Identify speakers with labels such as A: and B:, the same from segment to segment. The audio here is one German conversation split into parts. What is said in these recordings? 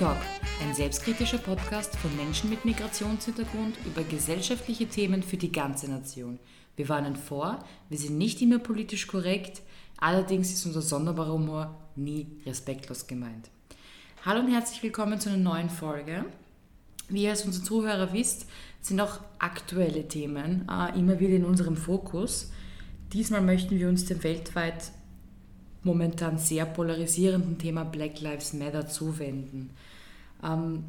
A: Tuschentalk, ein selbstkritischer Podcast von Menschen mit Migrationshintergrund über gesellschaftliche Themen für die ganze Nation. Wir warnen vor, wir sind nicht immer politisch korrekt, allerdings ist unser sonderbarer Humor nie respektlos gemeint. Hallo und herzlich willkommen zu einer neuen Folge. Wie ihr als unsere Zuhörer wisst, sind auch aktuelle Themen äh, immer wieder in unserem Fokus. Diesmal möchten wir uns dem weltweit momentan sehr polarisierenden Thema Black Lives Matter zuwenden. Ähm,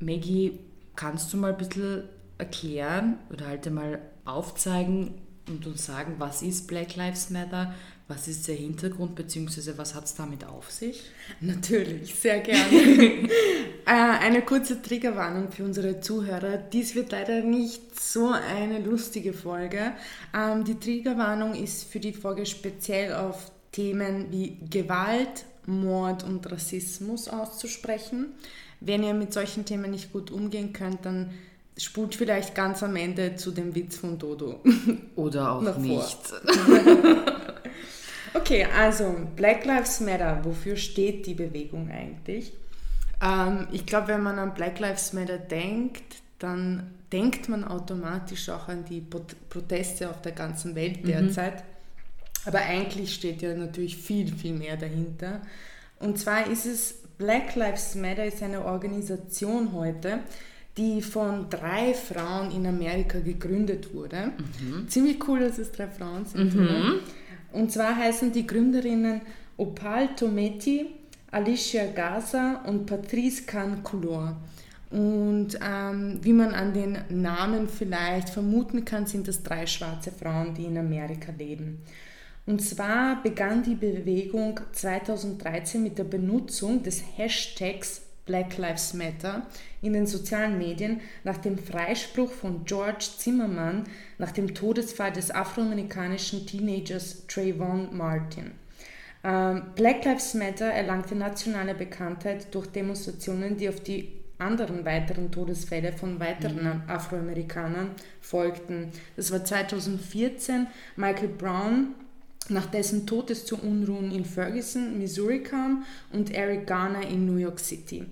A: Maggie, kannst du mal ein bisschen erklären oder halt einmal aufzeigen und uns sagen, was ist Black Lives Matter, was ist der Hintergrund bzw. was hat es damit auf sich?
B: Natürlich, sehr gerne. Äh, eine kurze Triggerwarnung für unsere Zuhörer. Dies wird leider nicht so eine lustige Folge. Ähm, die Triggerwarnung ist für die Folge speziell auf Themen wie Gewalt, Mord und Rassismus auszusprechen. Wenn ihr mit solchen Themen nicht gut umgehen könnt, dann spult vielleicht ganz am Ende zu dem Witz von Dodo.
A: Oder auch nicht.
B: okay, also Black Lives Matter, wofür steht die Bewegung eigentlich? Ähm, ich glaube, wenn man an Black Lives Matter denkt, dann denkt man automatisch auch an die Proteste auf der ganzen Welt mhm. derzeit. Mhm. Aber eigentlich steht ja natürlich viel, viel mehr dahinter. Und zwar ist es, Black Lives Matter ist eine Organisation heute, die von drei Frauen in Amerika gegründet wurde. Mhm. Ziemlich cool, dass es drei Frauen sind. Mhm. Und zwar heißen die Gründerinnen Opal Tometi, Alicia Gaza und Patrice Khan-Coulor. Und ähm, wie man an den Namen vielleicht vermuten kann, sind das drei schwarze Frauen, die in Amerika leben. Und zwar begann die Bewegung 2013 mit der Benutzung des Hashtags Black Lives Matter in den sozialen Medien nach dem Freispruch von George Zimmermann nach dem Todesfall des afroamerikanischen Teenagers Trayvon Martin. Ähm, Black Lives Matter erlangte nationale Bekanntheit durch Demonstrationen, die auf die anderen weiteren Todesfälle von weiteren mhm. Afroamerikanern folgten. Das war 2014 Michael Brown, nach dessen Tod es zu Unruhen in Ferguson, Missouri kam und Eric Garner in New York City.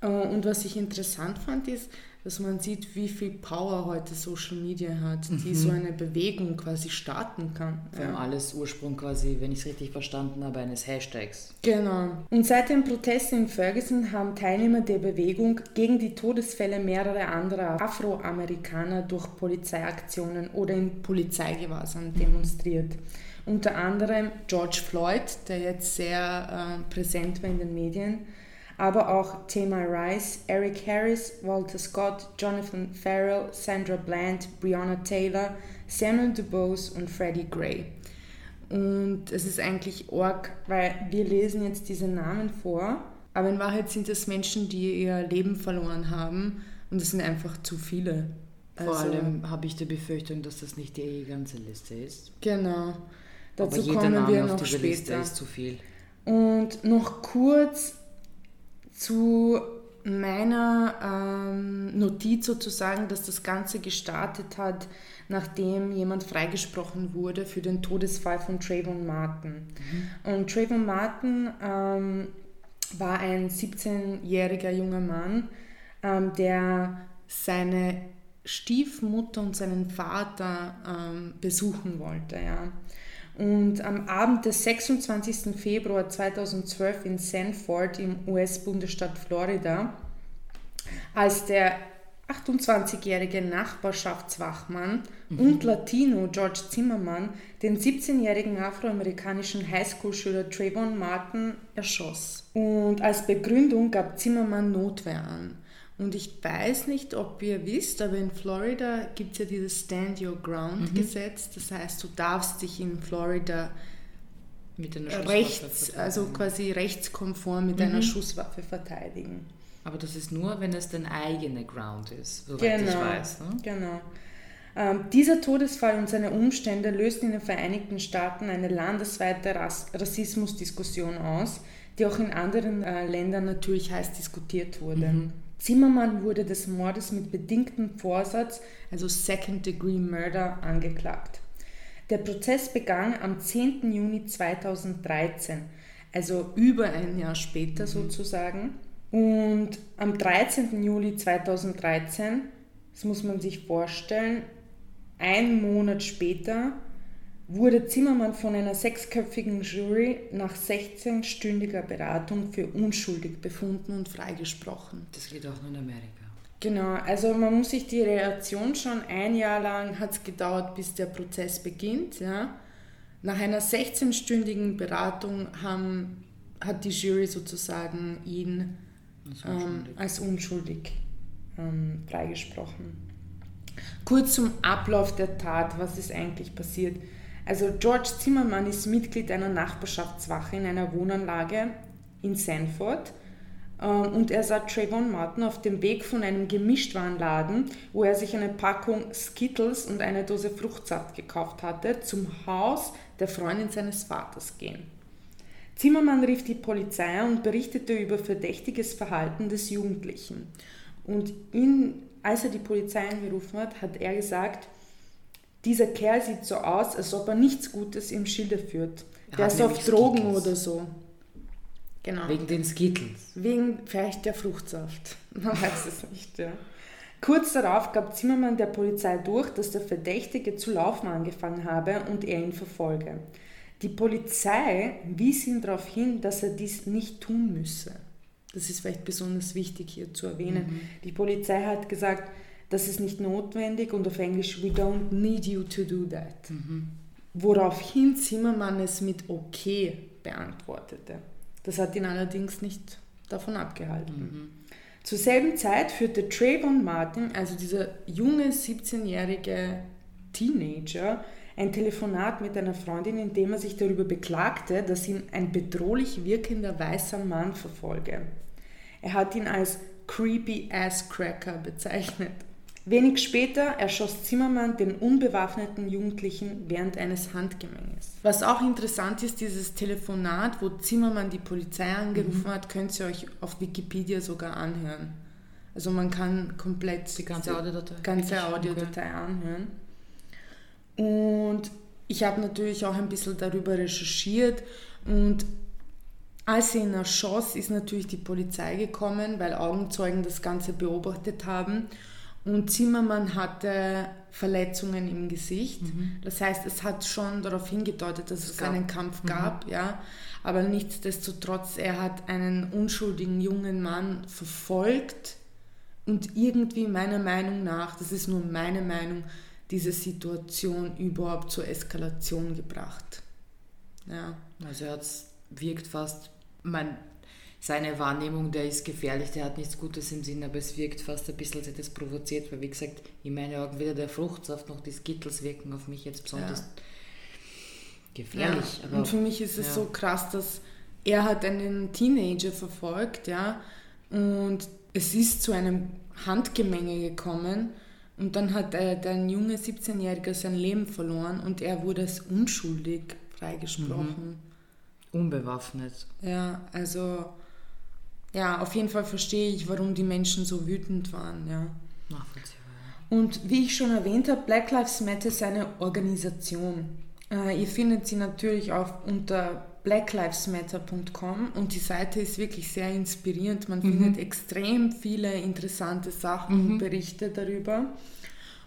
B: Äh, und was ich interessant fand, ist, dass man sieht, wie viel Power heute Social Media hat, die mhm. so eine Bewegung quasi starten kann.
A: Vor allem ja. alles Ursprung quasi, wenn ich es richtig verstanden habe, eines Hashtags.
B: Genau. Und seit den Protesten in Ferguson haben Teilnehmer der Bewegung gegen die Todesfälle mehrerer anderer Afroamerikaner durch Polizeiaktionen oder in Polizeigewahrsam demonstriert. Unter anderem George Floyd, der jetzt sehr äh, präsent war in den Medien, aber auch Tamar Rice, Eric Harris, Walter Scott, Jonathan Farrell, Sandra Bland, Breonna Taylor, Samuel DuBose und Freddie Gray. Und es ist eigentlich arg, weil wir lesen jetzt diese Namen vor, aber in Wahrheit sind es Menschen, die ihr Leben verloren haben und es sind einfach zu viele.
A: Vor also, allem habe ich die Befürchtung, dass das nicht die ganze Liste ist.
B: Genau. Dazu kommen wir noch später. Liste
A: ist zu viel.
B: Und noch kurz zu meiner ähm, Notiz sozusagen, dass das Ganze gestartet hat, nachdem jemand freigesprochen wurde für den Todesfall von Trayvon Martin. Mhm. Und Trayvon Martin ähm, war ein 17-jähriger junger Mann, ähm, der seine Stiefmutter und seinen Vater ähm, besuchen wollte. Ja. Und am Abend des 26. Februar 2012 in Sanford im US-Bundesstaat Florida, als der 28-jährige Nachbarschaftswachmann mhm. und Latino George Zimmermann den 17-jährigen afroamerikanischen Highschool-Schüler Trayvon Martin erschoss. Und als Begründung gab Zimmermann Notwehr an. Und ich weiß nicht, ob ihr wisst, aber in Florida gibt es ja dieses Stand Your Ground mhm. Gesetz. Das heißt, du darfst dich in Florida mit einer rechts, also quasi rechtskonform mit mhm. einer Schusswaffe verteidigen.
A: Aber das ist nur, wenn es dein eigener Ground ist, soweit genau, ich weiß. Ne?
B: Genau. Ähm, dieser Todesfall und seine Umstände lösten in den Vereinigten Staaten eine landesweite Rass Rassismusdiskussion aus, die auch in anderen äh, Ländern natürlich heiß diskutiert wurde. Mhm. Zimmermann wurde des Mordes mit bedingtem Vorsatz, also Second Degree Murder, angeklagt. Der Prozess begann am 10. Juni 2013, also über ein Jahr später mhm. sozusagen. Und am 13. Juli 2013, das muss man sich vorstellen, ein Monat später wurde Zimmermann von einer sechsköpfigen Jury nach 16-stündiger Beratung für unschuldig befunden und freigesprochen.
A: Das geht auch nur in Amerika.
B: Genau, also man muss sich die Reaktion schon ein Jahr lang hat es gedauert, bis der Prozess beginnt. Ja. Nach einer 16-stündigen Beratung haben, hat die Jury sozusagen ihn als unschuldig, ähm, als unschuldig ähm, freigesprochen. Kurz zum Ablauf der Tat, was ist eigentlich passiert? Also George Zimmermann ist Mitglied einer Nachbarschaftswache in einer Wohnanlage in Sanford ähm, und er sah Trayvon Martin auf dem Weg von einem Gemischtwarenladen, wo er sich eine Packung Skittles und eine Dose Fruchtsaft gekauft hatte, zum Haus der Freundin seines Vaters gehen. Zimmermann rief die Polizei und berichtete über verdächtiges Verhalten des Jugendlichen. Und ihn, als er die Polizei angerufen hat, hat er gesagt, dieser Kerl sieht so aus, als ob er nichts Gutes im Schilde führt. Der ist auf Drogen Skittles. oder so.
A: Genau. Wegen den Skittles.
B: Wegen vielleicht der Fruchtsaft. Man weiß es nicht, ja. Kurz darauf gab Zimmermann der Polizei durch, dass der Verdächtige zu laufen angefangen habe und er ihn verfolge. Die Polizei wies ihn darauf hin, dass er dies nicht tun müsse. Das ist vielleicht besonders wichtig hier zu erwähnen. Mhm. Die Polizei hat gesagt, das ist nicht notwendig und auf Englisch, we don't need you to do that. Mhm. Woraufhin Zimmermann es mit okay beantwortete. Das hat ihn allerdings nicht davon abgehalten. Mhm. Zur selben Zeit führte Trayvon Martin, also dieser junge 17-jährige Teenager, ein Telefonat mit einer Freundin, in dem er sich darüber beklagte, dass ihn ein bedrohlich wirkender weißer Mann verfolge. Er hat ihn als creepy ass cracker bezeichnet. Wenig später erschoss Zimmermann den unbewaffneten Jugendlichen während eines Handgemenges. Was auch interessant ist, dieses Telefonat, wo Zimmermann die Polizei angerufen mhm. hat, könnt ihr euch auf Wikipedia sogar anhören. Also man kann komplett
A: die ganze Audiodatei,
B: ganze Audiodatei anhören. Und ich habe natürlich auch ein bisschen darüber recherchiert und als sie ihn erschoss, ist natürlich die Polizei gekommen, weil Augenzeugen das Ganze beobachtet haben. Und Zimmermann hatte Verletzungen im Gesicht. Mhm. Das heißt, es hat schon darauf hingedeutet, dass es, es einen Kampf mhm. gab. Mhm. Ja. Aber nichtsdestotrotz, er hat einen unschuldigen jungen Mann verfolgt und irgendwie meiner Meinung nach, das ist nur meine Meinung, diese Situation überhaupt zur Eskalation gebracht. Ja.
A: Also er wirkt fast, mein, seine Wahrnehmung, der ist gefährlich, der hat nichts Gutes im Sinn, aber es wirkt fast ein bisschen, als hätte es provoziert, weil wie gesagt, in meinen Augen weder der Fruchtsaft noch die Skittles wirken auf mich jetzt besonders ja. gefährlich.
B: Ja. Und für mich ist es ja. so krass, dass er hat einen Teenager verfolgt, ja, und es ist zu einem Handgemenge gekommen und dann hat äh, der junge 17-Jährige sein Leben verloren und er wurde als unschuldig freigesprochen.
A: Mhm. Unbewaffnet.
B: Ja, also ja, auf jeden Fall verstehe ich, warum die Menschen so wütend waren. Ja. Nachvollziehbar. Und wie ich schon erwähnt habe, Black Lives Matter ist eine Organisation. Äh, ihr findet sie natürlich auch unter blacklivesmatter.com und die Seite ist wirklich sehr inspirierend. Man mhm. findet extrem viele interessante Sachen mhm. und Berichte darüber.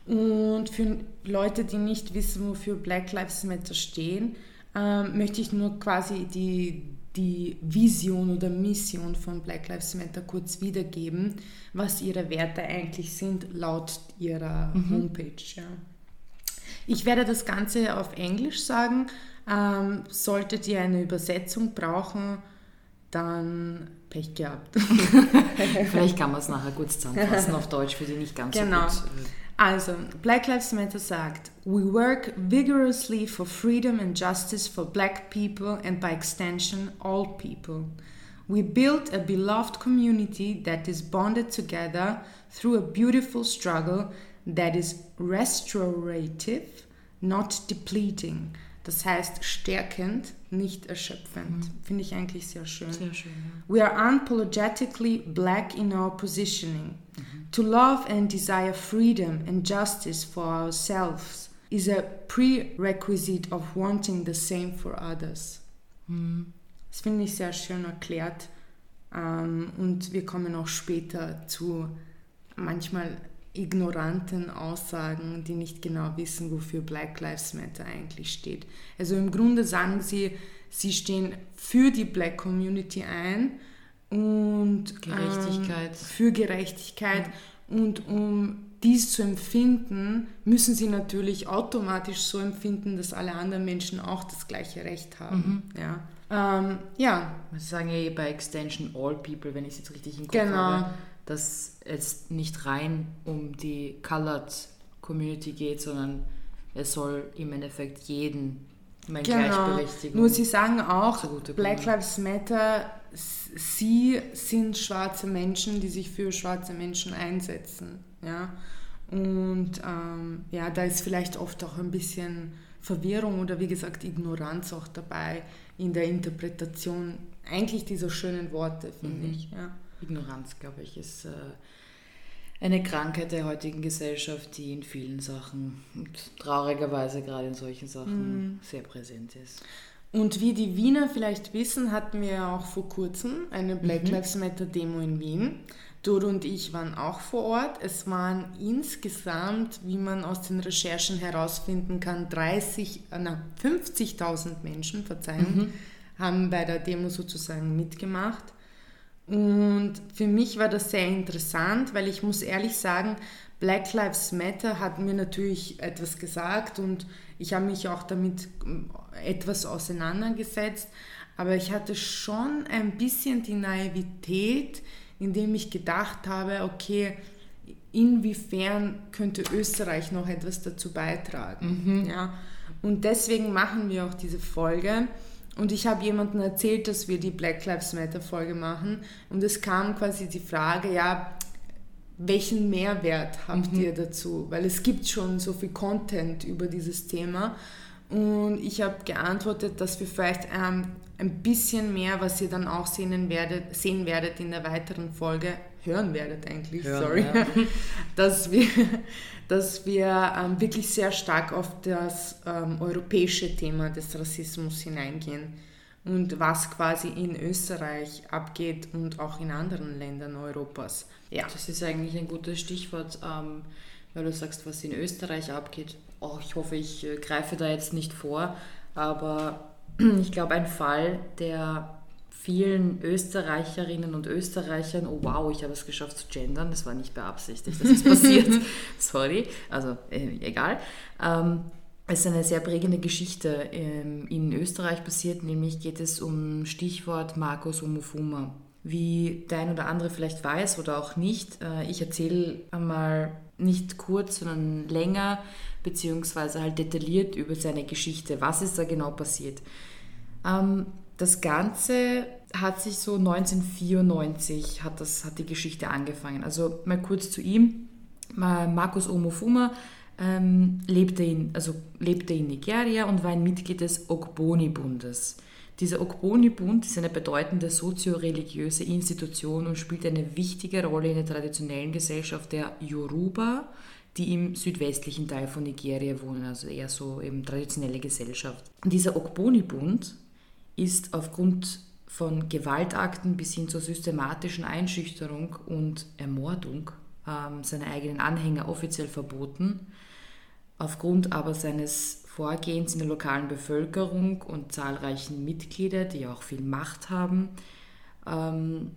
B: Und für Leute, die nicht wissen, wofür Black Lives Matter stehen, äh, möchte ich nur quasi die die Vision oder Mission von Black Lives Matter kurz wiedergeben, was ihre Werte eigentlich sind laut ihrer mhm. Homepage. Ja. Ich werde das Ganze auf Englisch sagen. Ähm, solltet ihr eine Übersetzung brauchen, dann Pech gehabt.
A: Vielleicht kann man es nachher gut zusammenfassen auf Deutsch, für die nicht ganz genau. so gut. Äh,
B: also, Black Lives Matter sagt, We work vigorously for freedom and justice for black people and by extension, all people. We build a beloved community that is bonded together through a beautiful struggle that is restorative, not depleting. Das heißt stärkend, nicht erschöpfend. Mhm. Finde ich eigentlich sehr schön.
A: Sehr schön ja.
B: We are unapologetically black in our positioning. Mhm. To love and desire freedom and justice for ourselves is a prerequisite of wanting the same for others. Mhm. Das finde ich sehr schön erklärt. Ähm, und wir kommen auch später zu manchmal ignoranten Aussagen, die nicht genau wissen, wofür Black Lives Matter eigentlich steht. Also im Grunde sagen sie, sie stehen für die Black Community ein und
A: Gerechtigkeit. Ähm,
B: für Gerechtigkeit ja. Und um dies zu empfinden, müssen sie natürlich automatisch so empfinden, dass alle anderen Menschen auch das gleiche Recht haben. Mhm. Ja. Ähm, ja.
A: Sie sagen ja eh bei Extension All People, wenn ich es jetzt richtig im Kopf
B: genau.
A: habe, dass es nicht rein um die Colored Community geht, sondern es soll im Endeffekt jeden mein
B: genau. Gleichberechtigung. Nur sie sagen auch, Black Lives Matter, sie sind schwarze Menschen, die sich für schwarze Menschen einsetzen. Ja? Und ähm, ja, da ist vielleicht oft auch ein bisschen Verwirrung oder wie gesagt Ignoranz auch dabei in der Interpretation eigentlich dieser schönen Worte, finde mhm. ich. Ja.
A: Ignoranz, glaube ich, ist äh, eine Krankheit der heutigen Gesellschaft, die in vielen Sachen und traurigerweise gerade in solchen Sachen mhm. sehr präsent ist.
B: Und wie die Wiener vielleicht wissen, hatten wir auch vor kurzem eine Black mhm. Lives Matter Demo in Wien. Dodo und ich waren auch vor Ort. Es waren insgesamt, wie man aus den Recherchen herausfinden kann, 30, äh, 50.000 Menschen, verzeihen, mhm. haben bei der Demo sozusagen mitgemacht. Und für mich war das sehr interessant, weil ich muss ehrlich sagen, Black Lives Matter hat mir natürlich etwas gesagt und ich habe mich auch damit etwas auseinandergesetzt, aber ich hatte schon ein bisschen die Naivität, indem ich gedacht habe, okay, inwiefern könnte Österreich noch etwas dazu beitragen. Mhm. Ja? Und deswegen machen wir auch diese Folge. Und ich habe jemandem erzählt, dass wir die Black Lives Matter Folge machen. Und es kam quasi die Frage, ja, welchen Mehrwert habt mhm. ihr dazu? Weil es gibt schon so viel Content über dieses Thema. Und ich habe geantwortet, dass wir vielleicht ähm, ein bisschen mehr, was ihr dann auch sehen werdet, sehen werdet in der weiteren Folge, hören werdet eigentlich, hören, sorry, ja. dass wir, dass wir ähm, wirklich sehr stark auf das ähm, europäische Thema des Rassismus hineingehen und was quasi in Österreich abgeht und auch in anderen Ländern Europas.
A: Ja. Das ist eigentlich ein gutes Stichwort, ähm, weil du sagst, was in Österreich abgeht. Oh, ich hoffe, ich äh, greife da jetzt nicht vor, aber ich glaube, ein Fall, der vielen Österreicherinnen und Österreichern, oh wow, ich habe es geschafft zu gendern, das war nicht beabsichtigt, das ist passiert, sorry, also äh, egal. Ähm, es ist eine sehr prägende Geschichte ähm, in Österreich passiert, nämlich geht es um Stichwort Markus Omofuma. Wie der ein oder andere vielleicht weiß oder auch nicht, äh, ich erzähle einmal nicht kurz, sondern länger, beziehungsweise halt detailliert über seine Geschichte. Was ist da genau passiert? Ähm, das Ganze hat sich so 1994 hat, das, hat die Geschichte angefangen. Also mal kurz zu ihm. Markus Omofuma ähm, lebte, in, also lebte in Nigeria und war ein Mitglied des Ogboni-Bundes. Dieser Ogboni-Bund ist eine bedeutende sozio-religiöse Institution und spielt eine wichtige Rolle in der traditionellen Gesellschaft der Yoruba, die im südwestlichen Teil von Nigeria wohnen, also eher so eben traditionelle Gesellschaft. Dieser Ogboni-Bund ist aufgrund von Gewaltakten bis hin zur systematischen Einschüchterung und Ermordung ähm, seiner eigenen Anhänger offiziell verboten. Aufgrund aber seines Vorgehens in der lokalen Bevölkerung und zahlreichen Mitglieder, die auch viel Macht haben, ähm,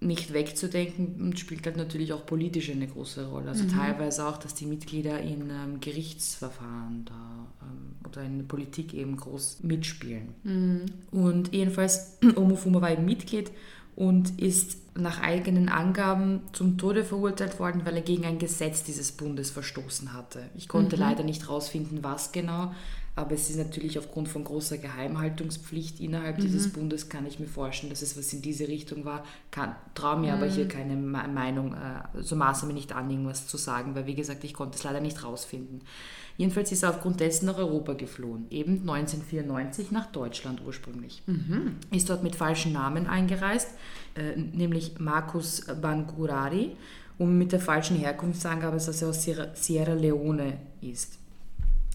A: nicht wegzudenken und spielt halt natürlich auch politisch eine große Rolle. Also mhm. teilweise auch, dass die Mitglieder in ähm, Gerichtsverfahren da ähm, oder in der Politik eben groß mitspielen. Mhm. Und jedenfalls, Omofuma war eben Mitglied und ist nach eigenen Angaben zum Tode verurteilt worden, weil er gegen ein Gesetz dieses Bundes verstoßen hatte. Ich konnte mhm. leider nicht herausfinden, was genau, aber es ist natürlich aufgrund von großer Geheimhaltungspflicht innerhalb mhm. dieses Bundes, kann ich mir vorstellen, dass es was in diese Richtung war. traue mir mhm. aber hier keine Meinung, äh, so maße mir nicht an, irgendwas zu sagen, weil wie gesagt, ich konnte es leider nicht herausfinden. Jedenfalls ist er aufgrund dessen nach Europa geflohen, eben 1994 nach Deutschland ursprünglich. Mhm. Ist dort mit falschen Namen eingereist, äh, nämlich Markus Bangurari und mit der falschen Herkunftsangabe, dass er aus Sierra, Sierra Leone ist.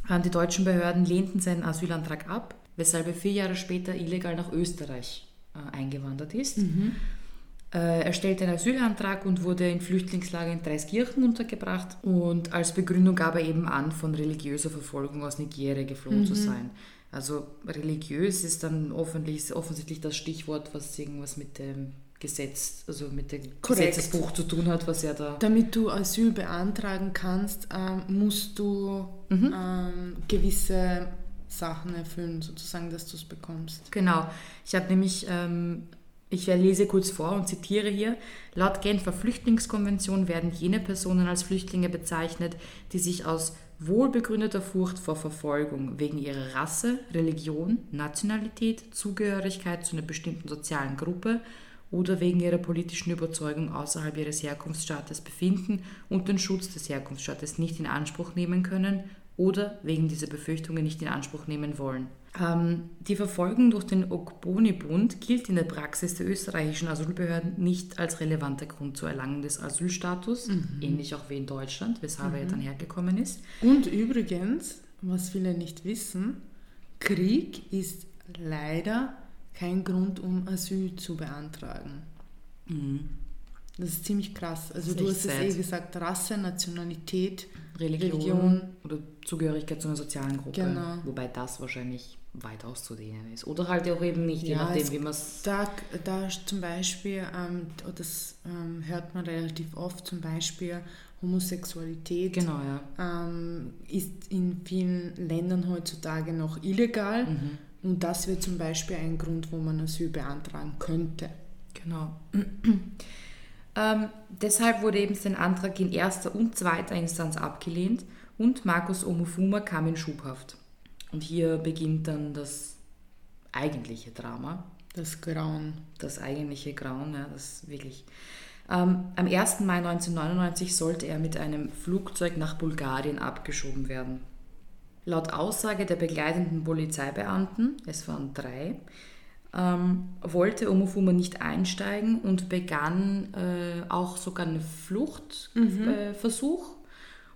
A: Die deutschen Behörden lehnten seinen Asylantrag ab, weshalb er vier Jahre später illegal nach Österreich äh, eingewandert ist. Mhm. Äh, er stellte einen Asylantrag und wurde in Flüchtlingslager in Dreiskirchen untergebracht. Und als Begründung gab er eben an, von religiöser Verfolgung aus Nigeria geflohen mhm. zu sein. Also religiös ist dann offensichtlich, offensichtlich das Stichwort, was irgendwas mit dem Gesetz, also mit dem Korrekt. Gesetzesbuch zu tun hat, was er da.
B: Damit du Asyl beantragen kannst, ähm, musst du mhm. ähm, gewisse Sachen erfüllen, sozusagen, dass du es bekommst.
A: Genau. Ich habe nämlich ähm, ich lese kurz vor und zitiere hier. Laut Genfer Flüchtlingskonvention werden jene Personen als Flüchtlinge bezeichnet, die sich aus wohlbegründeter Furcht vor Verfolgung wegen ihrer Rasse, Religion, Nationalität, Zugehörigkeit zu einer bestimmten sozialen Gruppe oder wegen ihrer politischen Überzeugung außerhalb ihres Herkunftsstaates befinden und den Schutz des Herkunftsstaates nicht in Anspruch nehmen können oder wegen dieser Befürchtungen nicht in Anspruch nehmen wollen. Ähm, die Verfolgung durch den Ogboni-Bund gilt in der Praxis der österreichischen Asylbehörden nicht als relevanter Grund zur Erlangung des Asylstatus, mhm. ähnlich auch wie in Deutschland, weshalb mhm. er dann hergekommen ist.
B: Und übrigens, was viele nicht wissen, Krieg ist leider kein Grund, um Asyl zu beantragen. Mhm. Das ist ziemlich krass. Also du hast es eh gesagt, Rasse, Nationalität,
A: Religion, Religion, oder Zugehörigkeit zu einer sozialen Gruppe. Genau. Wobei das wahrscheinlich weit auszudehnen ist. Oder halt auch eben nicht, je nachdem, wie man es...
B: Da, da zum Beispiel, ähm, das ähm, hört man relativ oft, zum Beispiel Homosexualität
A: genau, ja.
B: ähm, ist in vielen Ländern heutzutage noch illegal. Mhm. Und das wäre zum Beispiel ein Grund, wo man Asyl beantragen könnte.
A: Genau. ähm, deshalb wurde eben sein Antrag in erster und zweiter Instanz abgelehnt und Markus Omofuma kam in Schubhaft. Und hier beginnt dann das eigentliche Drama.
B: Das Grauen.
A: Das eigentliche Grauen, ja, das wirklich. Ähm, am 1. Mai 1999 sollte er mit einem Flugzeug nach Bulgarien abgeschoben werden. Laut Aussage der begleitenden Polizeibeamten, es waren drei, ähm, wollte Omofuma nicht einsteigen und begann äh, auch sogar einen Fluchtversuch. Mhm. Äh,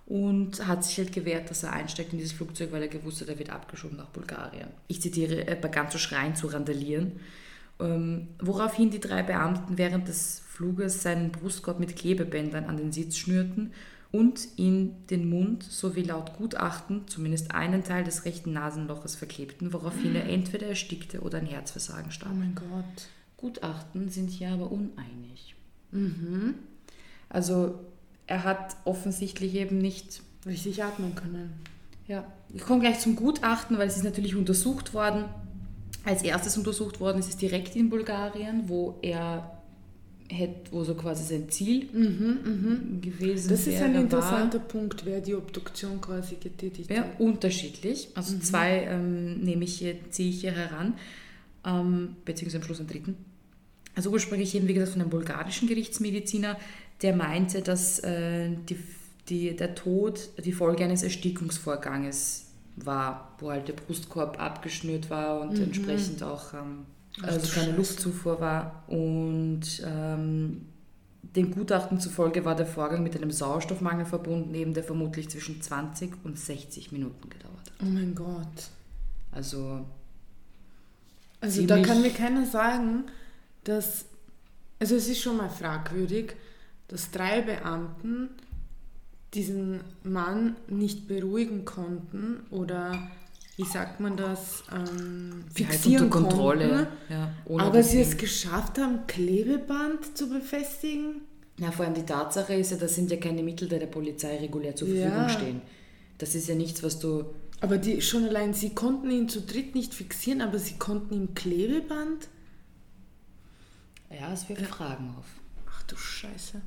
A: und hat sich halt gewehrt, dass er einsteigt in dieses Flugzeug, weil er gewusst hat, er wird abgeschoben nach Bulgarien. Ich zitiere, er begann zu schreien, zu randalieren, ähm, woraufhin die drei Beamten während des Fluges seinen Brustkorb mit Klebebändern an den Sitz schnürten und ihn den Mund sowie laut Gutachten zumindest einen Teil des rechten Nasenloches verklebten, woraufhin er entweder erstickte oder ein Herzversagen starb.
B: Oh mein Gott.
A: Gutachten sind hier aber uneinig. Mhm. Also er hat offensichtlich eben nicht
B: richtig atmen können.
A: Ja, ich komme gleich zum Gutachten, weil es ist natürlich untersucht worden. Als erstes untersucht worden ist es direkt in Bulgarien, wo er hätte, wo so quasi sein Ziel mhm,
B: mhm. gewesen Das ist ein interessanter war. Punkt, wer die Obduktion quasi getätigt
A: ja, hat. Unterschiedlich. Also mhm. zwei ähm, nehme ich hier, ziehe ich hier heran, ähm, beziehungsweise am Schluss einen dritten. Also ursprünglich eben, wie gesagt, von einem bulgarischen Gerichtsmediziner, der meinte, dass äh, die, die, der Tod die Folge eines Erstickungsvorganges war, wo halt der Brustkorb abgeschnürt war und mhm. entsprechend auch ähm, also keine Luftzufuhr war. Und ähm, den Gutachten zufolge war der Vorgang mit einem Sauerstoffmangel verbunden, eben der vermutlich zwischen 20 und 60 Minuten gedauert hat.
B: Oh mein Gott.
A: Also.
B: Also da kann mir keiner sagen, dass. Also es ist schon mal fragwürdig, dass drei Beamten diesen Mann nicht beruhigen konnten oder wie sagt man das, ähm, fixieren halt konnten, ja, aber sie es geschafft haben, Klebeband zu befestigen.
A: Ja, vor allem die Tatsache ist ja, das sind ja keine Mittel, die der Polizei regulär zur Verfügung ja. stehen. Das ist ja nichts, was du...
B: Aber die, schon allein, sie konnten ihn zu dritt nicht fixieren, aber sie konnten ihm Klebeband...
A: Ja, es wirft ja. Fragen auf.
B: Ach du Scheiße.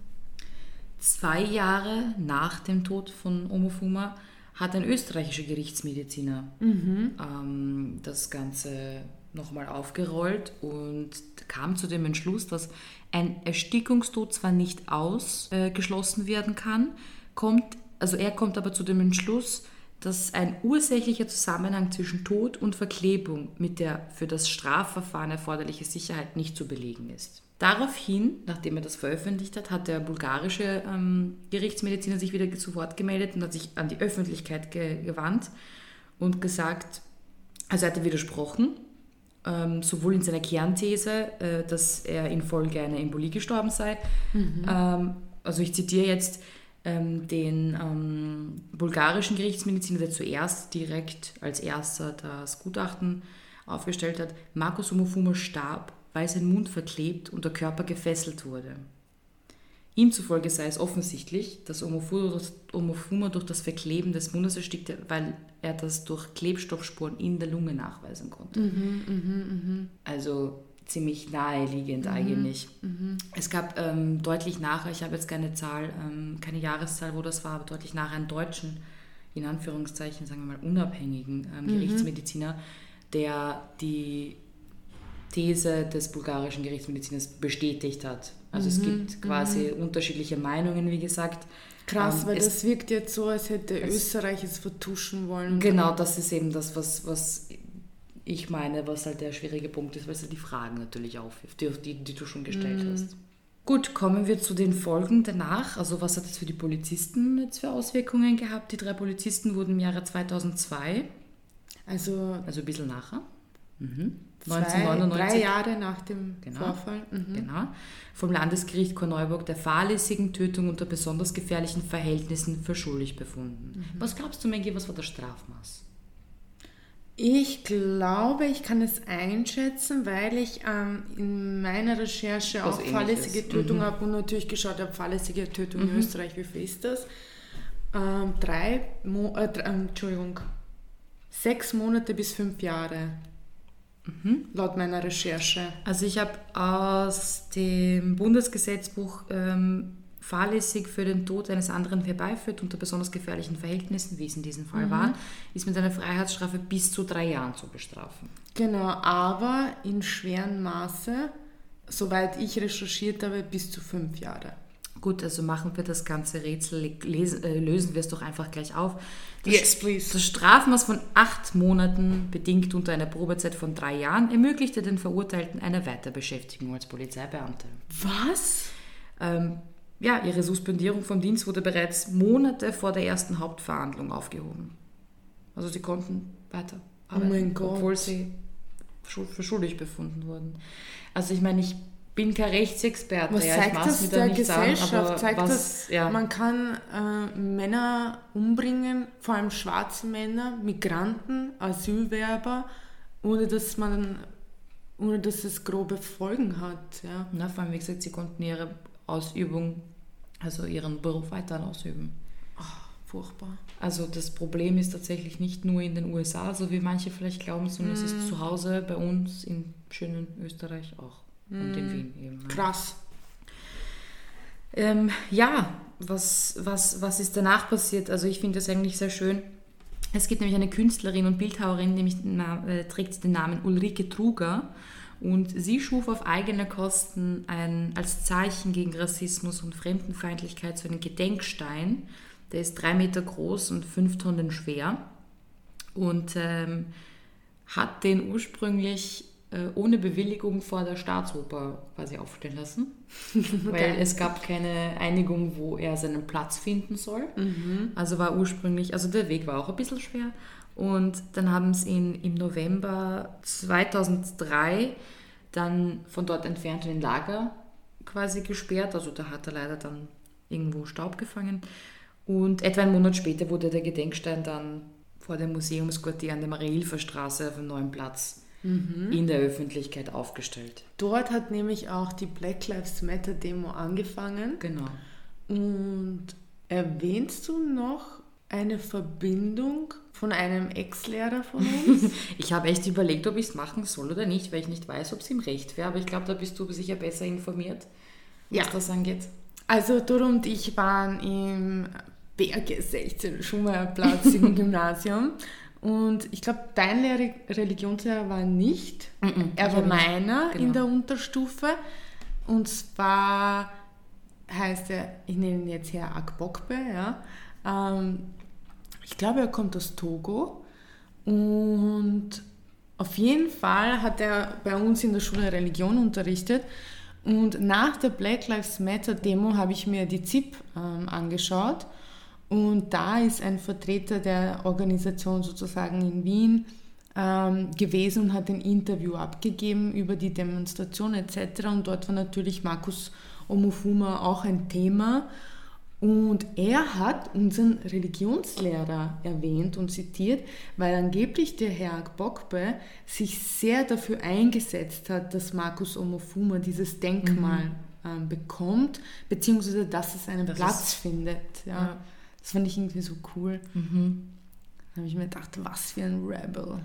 A: Zwei Jahre nach dem Tod von Omofuma hat ein österreichischer Gerichtsmediziner mhm. ähm, das Ganze nochmal aufgerollt und kam zu dem Entschluss, dass ein Erstickungstod zwar nicht ausgeschlossen äh, werden kann, kommt, also er kommt aber zu dem Entschluss, dass ein ursächlicher Zusammenhang zwischen Tod und Verklebung mit der für das Strafverfahren erforderliche Sicherheit nicht zu belegen ist. Daraufhin, nachdem er das veröffentlicht hat, hat der bulgarische ähm, Gerichtsmediziner sich wieder zu Wort gemeldet und hat sich an die Öffentlichkeit ge gewandt und gesagt, also er hatte widersprochen ähm, sowohl in seiner Kernthese, äh, dass er infolge einer Embolie gestorben sei. Mhm. Ähm, also ich zitiere jetzt ähm, den ähm, bulgarischen Gerichtsmediziner, der zuerst direkt als erster das Gutachten aufgestellt hat. Markus Omofuma starb, weil sein Mund verklebt und der Körper gefesselt wurde. Ihm zufolge sei es offensichtlich, dass Omofuma durch das Verkleben des Mundes erstickte, weil er das durch Klebstoffspuren in der Lunge nachweisen konnte. Mhm, mh, mh. Also ziemlich naheliegend mhm, eigentlich. Mhm. Es gab ähm, deutlich nachher, ich habe jetzt keine Zahl, ähm, keine Jahreszahl, wo das war, aber deutlich nachher einen deutschen, in Anführungszeichen, sagen wir mal, unabhängigen ähm, mhm. Gerichtsmediziner, der die These des bulgarischen Gerichtsmediziners bestätigt hat. Also mhm, es gibt quasi mhm. unterschiedliche Meinungen, wie gesagt.
B: Krass, ähm, weil das wirkt jetzt so, als hätte Österreich es vertuschen wollen.
A: Genau, das ist eben das, was, was ich meine, was halt der schwierige Punkt ist, weil es halt die Fragen natürlich aufwirft, die, die, die du schon gestellt mhm. hast. Gut, kommen wir zu den Folgen danach. Also was hat das für die Polizisten jetzt für Auswirkungen gehabt? Die drei Polizisten wurden im Jahre 2002,
B: also,
A: also ein bisschen nachher,
B: Mhm. 1999. Drei Jahre nach dem
A: genau,
B: Vorfall.
A: Mhm. Genau. Vom Landesgericht Korneuburg der fahrlässigen Tötung unter besonders gefährlichen Verhältnissen für schuldig befunden. Mhm. Was glaubst du, Maggie, was war das Strafmaß?
B: Ich glaube, ich kann es einschätzen, weil ich ähm, in meiner Recherche was auch fahrlässige Tötung mhm. habe und natürlich geschaut habe, fahrlässige Tötung in mhm. Österreich, wie viel ist das? Ähm, drei, Mo äh, Entschuldigung, sechs Monate bis fünf Jahre. Mhm. Laut meiner Recherche.
A: Also ich habe aus dem Bundesgesetzbuch ähm, fahrlässig für den Tod eines anderen herbeiführt unter besonders gefährlichen Verhältnissen, wie es in diesem Fall mhm. war, ist mit einer Freiheitsstrafe bis zu drei Jahren zu bestrafen.
B: Genau, aber in schweren Maße, soweit ich recherchiert habe, bis zu fünf Jahre.
A: Gut, also machen wir das ganze Rätsel, lesen, äh, lösen wir es doch einfach gleich auf.
B: Das, yes, please.
A: Das Strafmaß von acht Monaten, bedingt unter einer Probezeit von drei Jahren, ermöglichte den Verurteilten eine Weiterbeschäftigung als Polizeibeamte.
B: Was?
A: Ähm, ja, ihre Suspendierung vom Dienst wurde bereits Monate vor der ersten Hauptverhandlung aufgehoben. Also sie konnten weiter
B: arbeiten, oh mein Gott.
A: obwohl sie für schuldig befunden wurden. Also ich meine, ich bin kein Rechtsexperte.
B: Was ja, zeigt das der Gesellschaft? An, zeigt was, das, ja. man kann äh, Männer umbringen, vor allem schwarze Männer, Migranten, Asylwerber, ohne dass man ohne dass es grobe Folgen hat. Ja.
A: Na, vor allem, wie gesagt, sie konnten ihre Ausübung, also ihren Beruf weiter ausüben.
B: Ach, furchtbar.
A: Also das Problem ist tatsächlich nicht nur in den USA, so wie manche vielleicht glauben, sondern mm. es ist mhm. zu Hause bei uns in schönen Österreich auch und in mm. Wien eben.
B: Krass.
A: Ähm, ja, was, was, was ist danach passiert? Also ich finde das eigentlich sehr schön. Es gibt nämlich eine Künstlerin und Bildhauerin, die äh, trägt den Namen Ulrike Truger. Und sie schuf auf eigene Kosten ein, als Zeichen gegen Rassismus und Fremdenfeindlichkeit so einen Gedenkstein. Der ist drei Meter groß und fünf Tonnen schwer. Und ähm, hat den ursprünglich ohne Bewilligung vor der Staatsoper quasi aufstellen lassen, weil es gab keine Einigung, wo er seinen Platz finden soll. Mhm. Also war ursprünglich, also der Weg war auch ein bisschen schwer. Und dann haben sie ihn im November 2003 dann von dort entfernt in den Lager quasi gesperrt. Also da hat er leider dann irgendwo Staub gefangen. Und etwa einen Monat später wurde der Gedenkstein dann vor dem Museumsquartier an der Marie-Hilfer-Straße auf einem neuen Platz mhm. in der Öffentlichkeit aufgestellt.
B: Dort hat nämlich auch die Black Lives Matter Demo angefangen.
A: Genau.
B: Und erwähnst du noch eine Verbindung von einem Ex-Lehrer von uns?
A: ich habe echt überlegt, ob ich es machen soll oder nicht, weil ich nicht weiß, ob es ihm recht wäre. Aber ich glaube, da bist du sicher besser informiert, was ja. das angeht.
B: Also du und ich waren im Berge 16 Schumeyerplatz im Gymnasium und ich glaube, dein Lehrer, Religionslehrer war nicht. Mm -mm, er war meiner genau. in der Unterstufe. Und zwar heißt er, ich nenne ihn jetzt Herr Akbokbe, ja. Ähm, ich glaube, er kommt aus Togo. Und auf jeden Fall hat er bei uns in der Schule Religion unterrichtet. Und nach der Black Lives Matter Demo habe ich mir die ZIP ähm, angeschaut. Und da ist ein Vertreter der Organisation sozusagen in Wien ähm, gewesen und hat ein Interview abgegeben über die Demonstration etc. Und dort war natürlich Markus Omofuma auch ein Thema. Und er hat unseren Religionslehrer erwähnt und zitiert, weil angeblich der Herr Gbokbe sich sehr dafür eingesetzt hat, dass Markus Omofuma dieses Denkmal mhm. ähm, bekommt, beziehungsweise dass es einen das Platz findet. Ja. ja. Das fand ich irgendwie so cool. Mhm. Da habe ich mir gedacht, was für ein Rebel.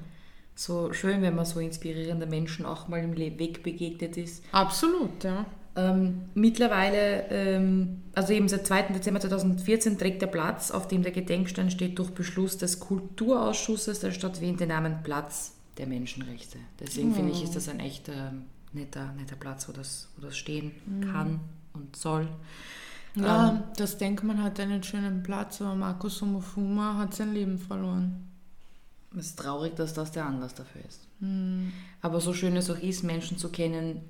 A: So schön, wenn man so inspirierende Menschen auch mal im Weg begegnet ist.
B: Absolut, ja.
A: Ähm, mittlerweile, ähm, also eben seit 2. Dezember 2014 trägt der Platz, auf dem der Gedenkstein steht, durch Beschluss des Kulturausschusses der Stadt Wien den Namen Platz der Menschenrechte. Deswegen oh. finde ich, ist das ein echt äh, netter, netter Platz, wo das, wo das stehen mhm. kann und soll.
B: Ja, ähm, das Denkmal hat einen schönen Platz, aber Markus Somofuma hat sein Leben verloren.
A: Es ist traurig, dass das der Anlass dafür ist. Mhm. Aber so schön es auch ist, Menschen zu kennen,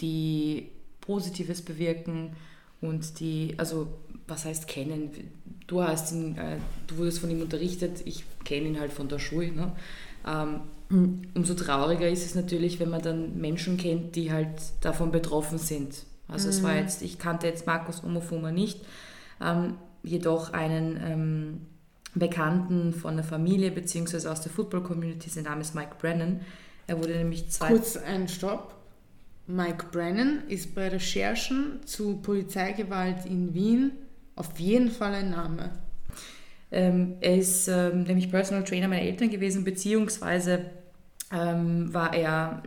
A: die Positives bewirken und die, also was heißt kennen? Du hast ihn, äh, du wurdest von ihm unterrichtet, ich kenne ihn halt von der Schule. Ne? Ähm, umso trauriger ist es natürlich, wenn man dann Menschen kennt, die halt davon betroffen sind. Also mhm. es war mhm. jetzt, ich kannte jetzt Markus Omofuma nicht, ähm, jedoch einen ähm, Bekannten von der Familie beziehungsweise aus der Football Community, sein Name ist Mike Brennan. Er wurde nämlich
B: zwei. Kurz ein Stopp. Mike Brennan ist bei Recherchen zu Polizeigewalt in Wien auf jeden Fall ein Name.
A: Ähm, er ist ähm, nämlich Personal Trainer meiner Eltern gewesen, beziehungsweise ähm, war er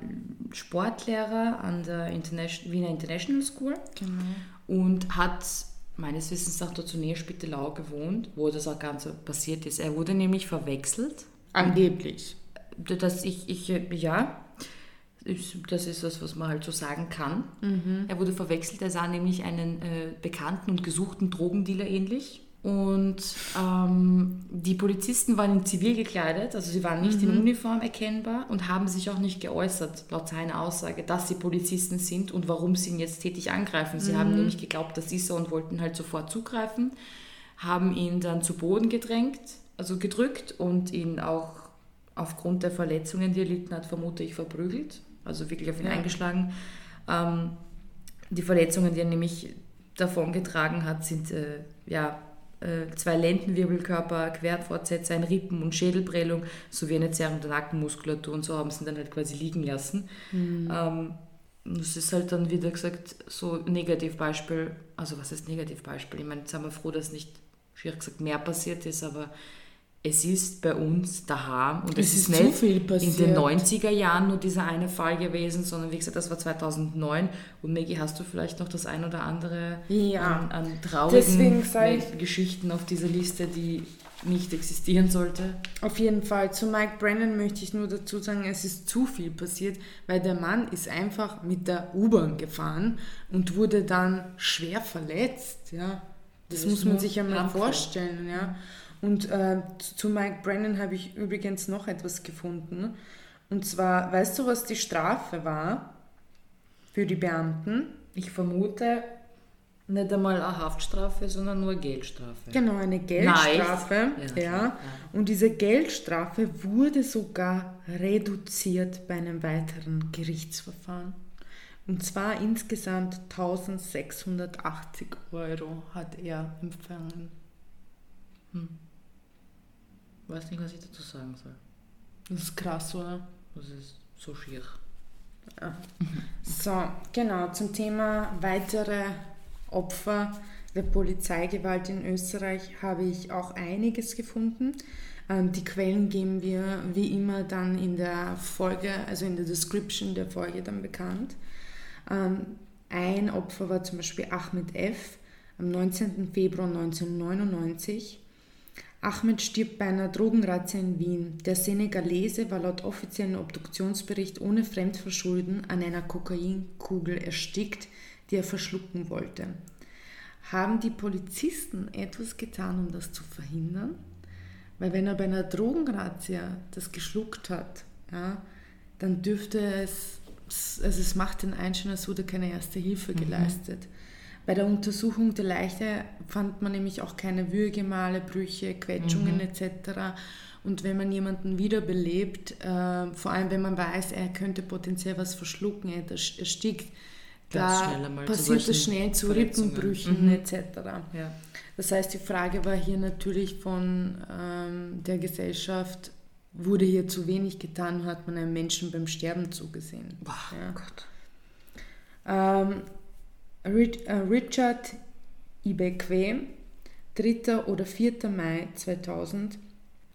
A: Sportlehrer an der Internation Wiener International School genau. und hat meines Wissens nach dort zu Nähe-Spittelau gewohnt, wo das auch ganz passiert ist. Er wurde nämlich verwechselt.
B: Angeblich.
A: Dass ich, ich ja, das ist was, was man halt so sagen kann. Mhm. Er wurde verwechselt, er sah nämlich einen äh, bekannten und gesuchten Drogendealer ähnlich. Und ähm, die Polizisten waren in Zivil gekleidet, also sie waren nicht mhm. in Uniform erkennbar und haben sich auch nicht geäußert, laut seiner Aussage, dass sie Polizisten sind und warum sie ihn jetzt tätig angreifen. Sie mhm. haben nämlich geglaubt, das ist er und wollten halt sofort zugreifen, haben ihn dann zu Boden gedrängt, also gedrückt und ihn auch aufgrund der Verletzungen, die er erlitten hat, vermute ich, verprügelt also wirklich auf ihn ja. eingeschlagen. Ähm, die Verletzungen, die er nämlich davongetragen hat, sind äh, ja, zwei Lendenwirbelkörper, Querfortsätze, ein Rippen- und Schädelprellung sowie eine Zerrung der Nackenmuskulatur und so haben sie ihn dann halt quasi liegen lassen. Mhm. Ähm, das ist halt dann wieder gesagt so Negativbeispiel, also was heißt Negativbeispiel? Ich meine, jetzt sind wir froh, dass nicht, schwierig gesagt, mehr passiert ist, aber es ist bei uns daheim und es, es ist, ist nicht in den 90er Jahren nur dieser eine Fall gewesen, sondern wie gesagt, das war 2009 und Maggie, hast du vielleicht noch das ein oder andere ja. an, an traurigen Geschichten auf dieser Liste, die nicht existieren sollte?
B: Auf jeden Fall. Zu Mike Brennan möchte ich nur dazu sagen, es ist zu viel passiert, weil der Mann ist einfach mit der U-Bahn gefahren und wurde dann schwer verletzt. Ja. Das, das muss man sich ja mal vorstellen. Ja. Und äh, zu Mike Brennan habe ich übrigens noch etwas gefunden. Und zwar, weißt du, was die Strafe war für die Beamten?
A: Ich vermute nicht einmal eine Haftstrafe, sondern nur Geldstrafe.
B: Genau, eine Geldstrafe. Ja, ja. Und diese Geldstrafe wurde sogar reduziert bei einem weiteren Gerichtsverfahren. Und zwar insgesamt 1680 Euro hat er empfangen. Hm
A: weiß nicht, was ich dazu sagen soll.
B: Das ist krass, oder?
A: Das ist so schier.
B: Ja. So, genau, zum Thema weitere Opfer der Polizeigewalt in Österreich habe ich auch einiges gefunden. Ähm, die Quellen geben wir wie immer dann in der Folge, also in der Description der Folge dann bekannt. Ähm, ein Opfer war zum Beispiel Ahmed F. am 19. Februar 1999 Ahmed stirbt bei einer Drogenrazzia in Wien. Der Senegalese war laut offiziellen Obduktionsbericht ohne Fremdverschulden an einer Kokainkugel erstickt, die er verschlucken wollte. Haben die Polizisten etwas getan, um das zu verhindern? Weil wenn er bei einer Drogenrazzia das geschluckt hat, ja, dann dürfte es, also es macht den Einschein, als wurde keine erste Hilfe mhm. geleistet. Mhm. Bei der Untersuchung der Leiche fand man nämlich auch keine Würgemale, Brüche, Quetschungen mhm. etc. Und wenn man jemanden wiederbelebt, äh, vor allem wenn man weiß, er könnte potenziell was verschlucken, er erstickt, da passiert es schnell zu Rippenbrüchen mhm. etc. Ja. Das heißt, die Frage war hier natürlich von ähm, der Gesellschaft, wurde hier zu wenig getan, hat man einem Menschen beim Sterben zugesehen. Boah, ja. Gott. Ähm, äh, Richard Ibekwe, 3. oder 4. Mai 2000.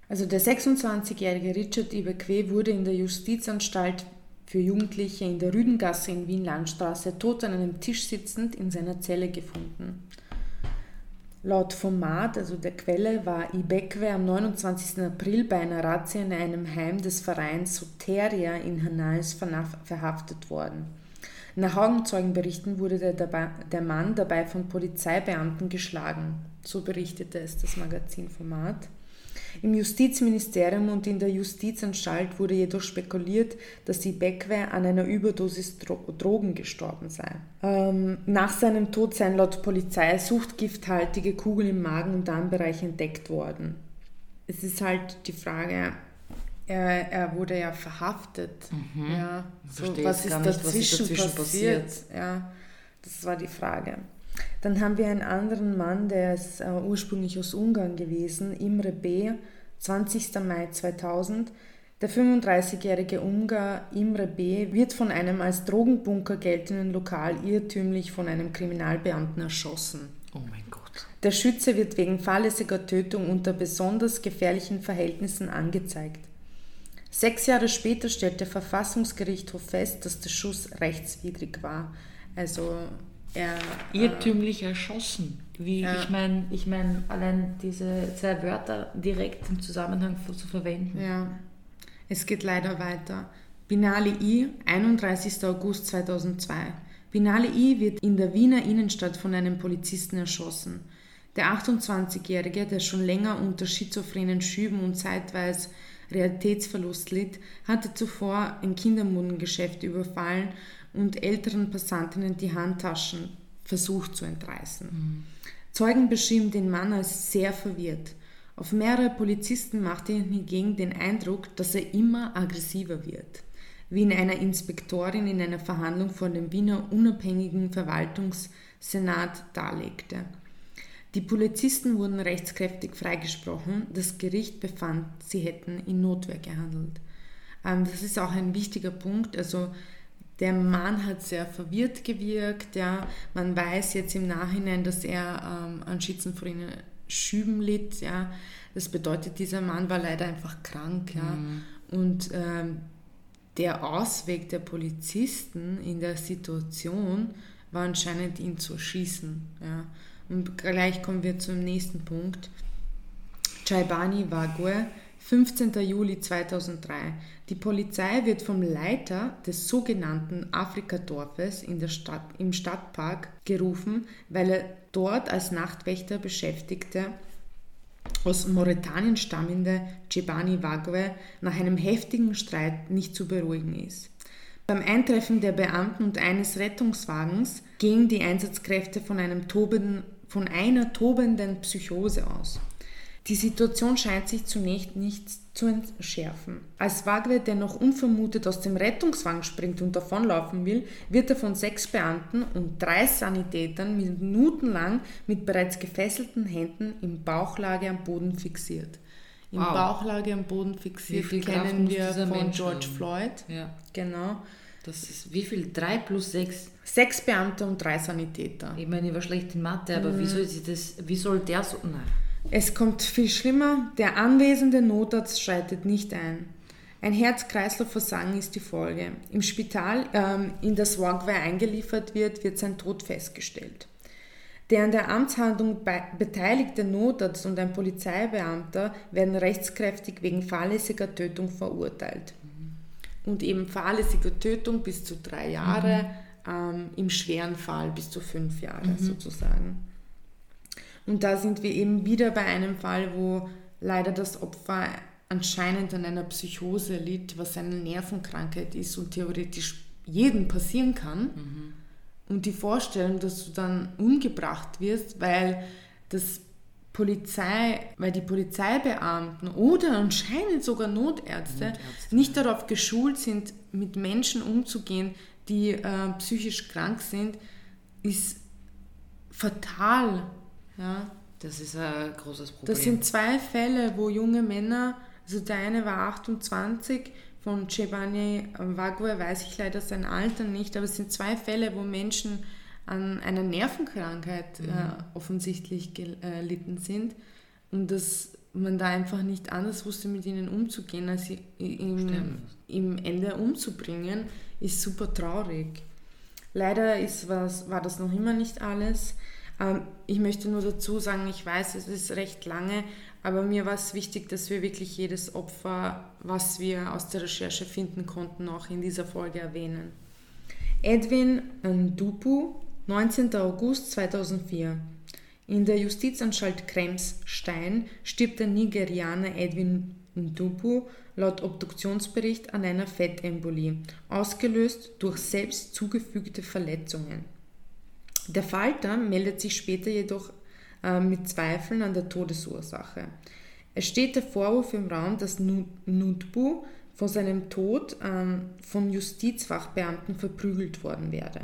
B: Also der 26-jährige Richard Ibekwe wurde in der Justizanstalt für Jugendliche in der Rüdengasse in Wien-Landstraße tot an einem Tisch sitzend in seiner Zelle gefunden. Laut Format, also der Quelle, war Ibekwe am 29. April bei einer Razzia in einem Heim des Vereins Soteria in Hanals verhaftet worden. Nach Augenzeugenberichten wurde der, der Mann dabei von Polizeibeamten geschlagen. So berichtete es das Magazin Format. Im Justizministerium und in der Justizanstalt wurde jedoch spekuliert, dass die Beckwey an einer Überdosis Dro Drogen gestorben sei. Ähm, nach seinem Tod seien laut Polizei suchtgifthaltige Kugeln im Magen- und Darmbereich entdeckt worden. Es ist halt die Frage, er, er wurde ja verhaftet. Mhm. Ja, so, was, ist nicht, was, ist dazwischen passiert? passiert? Ja, das war die Frage. Dann haben wir einen anderen Mann, der ist äh, ursprünglich aus Ungarn gewesen, Imre B., 20. Mai 2000. Der 35-jährige Ungar Imre B. wird von einem als Drogenbunker geltenden Lokal irrtümlich von einem Kriminalbeamten erschossen.
A: Oh mein Gott.
B: Der Schütze wird wegen fahrlässiger Tötung unter besonders gefährlichen Verhältnissen angezeigt. Sechs Jahre später stellt der Verfassungsgerichtshof fest, dass der Schuss rechtswidrig war. Also
A: er, irrtümlich äh, erschossen. Wie, ja. Ich meine, ich mein, allein diese zwei Wörter direkt im Zusammenhang zu verwenden.
B: Ja, es geht leider weiter. Binali I, 31. August 2002. Binali I wird in der Wiener Innenstadt von einem Polizisten erschossen. Der 28-Jährige, der schon länger unter schizophrenen Schüben und zeitweise Realitätsverlust litt, hatte zuvor ein Kindermodengeschäft überfallen und älteren Passantinnen die Handtaschen versucht zu entreißen. Mhm. Zeugen beschrieben den Mann als sehr verwirrt. Auf mehrere Polizisten machte er hingegen den Eindruck, dass er immer aggressiver wird, wie in einer Inspektorin in einer Verhandlung vor dem Wiener unabhängigen Verwaltungssenat darlegte. Die Polizisten wurden rechtskräftig freigesprochen, das Gericht befand, sie hätten in Notwehr gehandelt. Ähm, das ist auch ein wichtiger Punkt. Also der Mann hat sehr verwirrt gewirkt. Ja. Man weiß jetzt im Nachhinein, dass er ähm, an schizophrenen Schüben litt. Ja. Das bedeutet, dieser Mann war leider einfach krank. Ja. Mhm. Und ähm, der Ausweg der Polizisten in der Situation war anscheinend, ihn zu erschießen. Ja. Und gleich kommen wir zum nächsten Punkt. Chaibani Wague 15. Juli 2003. Die Polizei wird vom Leiter des sogenannten Afrikadorfes in der Stadt, im Stadtpark gerufen, weil er dort als Nachtwächter beschäftigte aus Mauretanien stammende Chebani Wagwe nach einem heftigen Streit nicht zu beruhigen ist. Beim Eintreffen der Beamten und eines Rettungswagens gingen die Einsatzkräfte von, einem tobenden, von einer tobenden Psychose aus. Die Situation scheint sich zunächst nicht zu entschärfen. Als Wagner, der noch unvermutet aus dem Rettungswagen springt und davonlaufen will, wird er von sechs Beamten und drei Sanitätern minutenlang mit bereits gefesselten Händen in Bauchlage am Boden fixiert. Im wow. Bauchlage am Boden fixiert kennen wir von Mensch George haben? Floyd.
A: Ja. Genau. Das ist wie viel? Drei plus sechs?
B: Sechs Beamte und drei Sanitäter.
A: Ich meine, ich war schlecht in Mathe, aber mhm. wie soll sie das, wie soll der so. Nein.
B: Es kommt viel schlimmer, der anwesende Notarzt schreitet nicht ein. Ein Herz-Kreislauf-Versagen ist die Folge. Im Spital, ähm, in das Wagway eingeliefert wird, wird sein Tod festgestellt. Der an der Amtshandlung beteiligte Notarzt und ein Polizeibeamter werden rechtskräftig wegen fahrlässiger Tötung verurteilt. Mhm. Und eben fahrlässige Tötung bis zu drei Jahre, mhm. Ähm, im schweren Fall bis zu fünf Jahre mhm. sozusagen. Und da sind wir eben wieder bei einem Fall, wo leider das Opfer anscheinend an einer Psychose litt, was eine Nervenkrankheit ist und theoretisch jedem passieren kann. Mhm. Und die Vorstellung, dass du dann umgebracht wirst, weil das Polizei, weil die Polizeibeamten oder anscheinend sogar Notärzte, Notärzte. nicht darauf geschult sind, mit Menschen umzugehen, die äh, psychisch krank sind, ist fatal. Ja.
A: Das ist ein großes Problem.
B: Das sind zwei Fälle, wo junge Männer, also der eine war 28, von Giovanni Vague weiß ich leider sein Alter nicht, aber es sind zwei Fälle, wo Menschen an einer Nervenkrankheit mhm. äh, offensichtlich gelitten sind und dass man da einfach nicht anders wusste, mit ihnen umzugehen, als sie im, im Ende umzubringen, ist super traurig. Leider ist was, war das noch immer nicht alles. Ähm, ich möchte nur dazu sagen, ich weiß, es ist recht lange, aber mir war es wichtig, dass wir wirklich jedes Opfer, was wir aus der Recherche finden konnten, auch in dieser Folge erwähnen. Edwin Ndupu, 19. August 2004. In der Justizanstalt Kremsstein stirbt der Nigerianer Edwin Ndupu laut Obduktionsbericht an einer Fettembolie, ausgelöst durch selbst zugefügte Verletzungen. Der Falter meldet sich später jedoch äh, mit Zweifeln an der Todesursache. Es steht der Vorwurf im Raum, dass Nutbu vor seinem Tod ähm, von Justizfachbeamten verprügelt worden werde.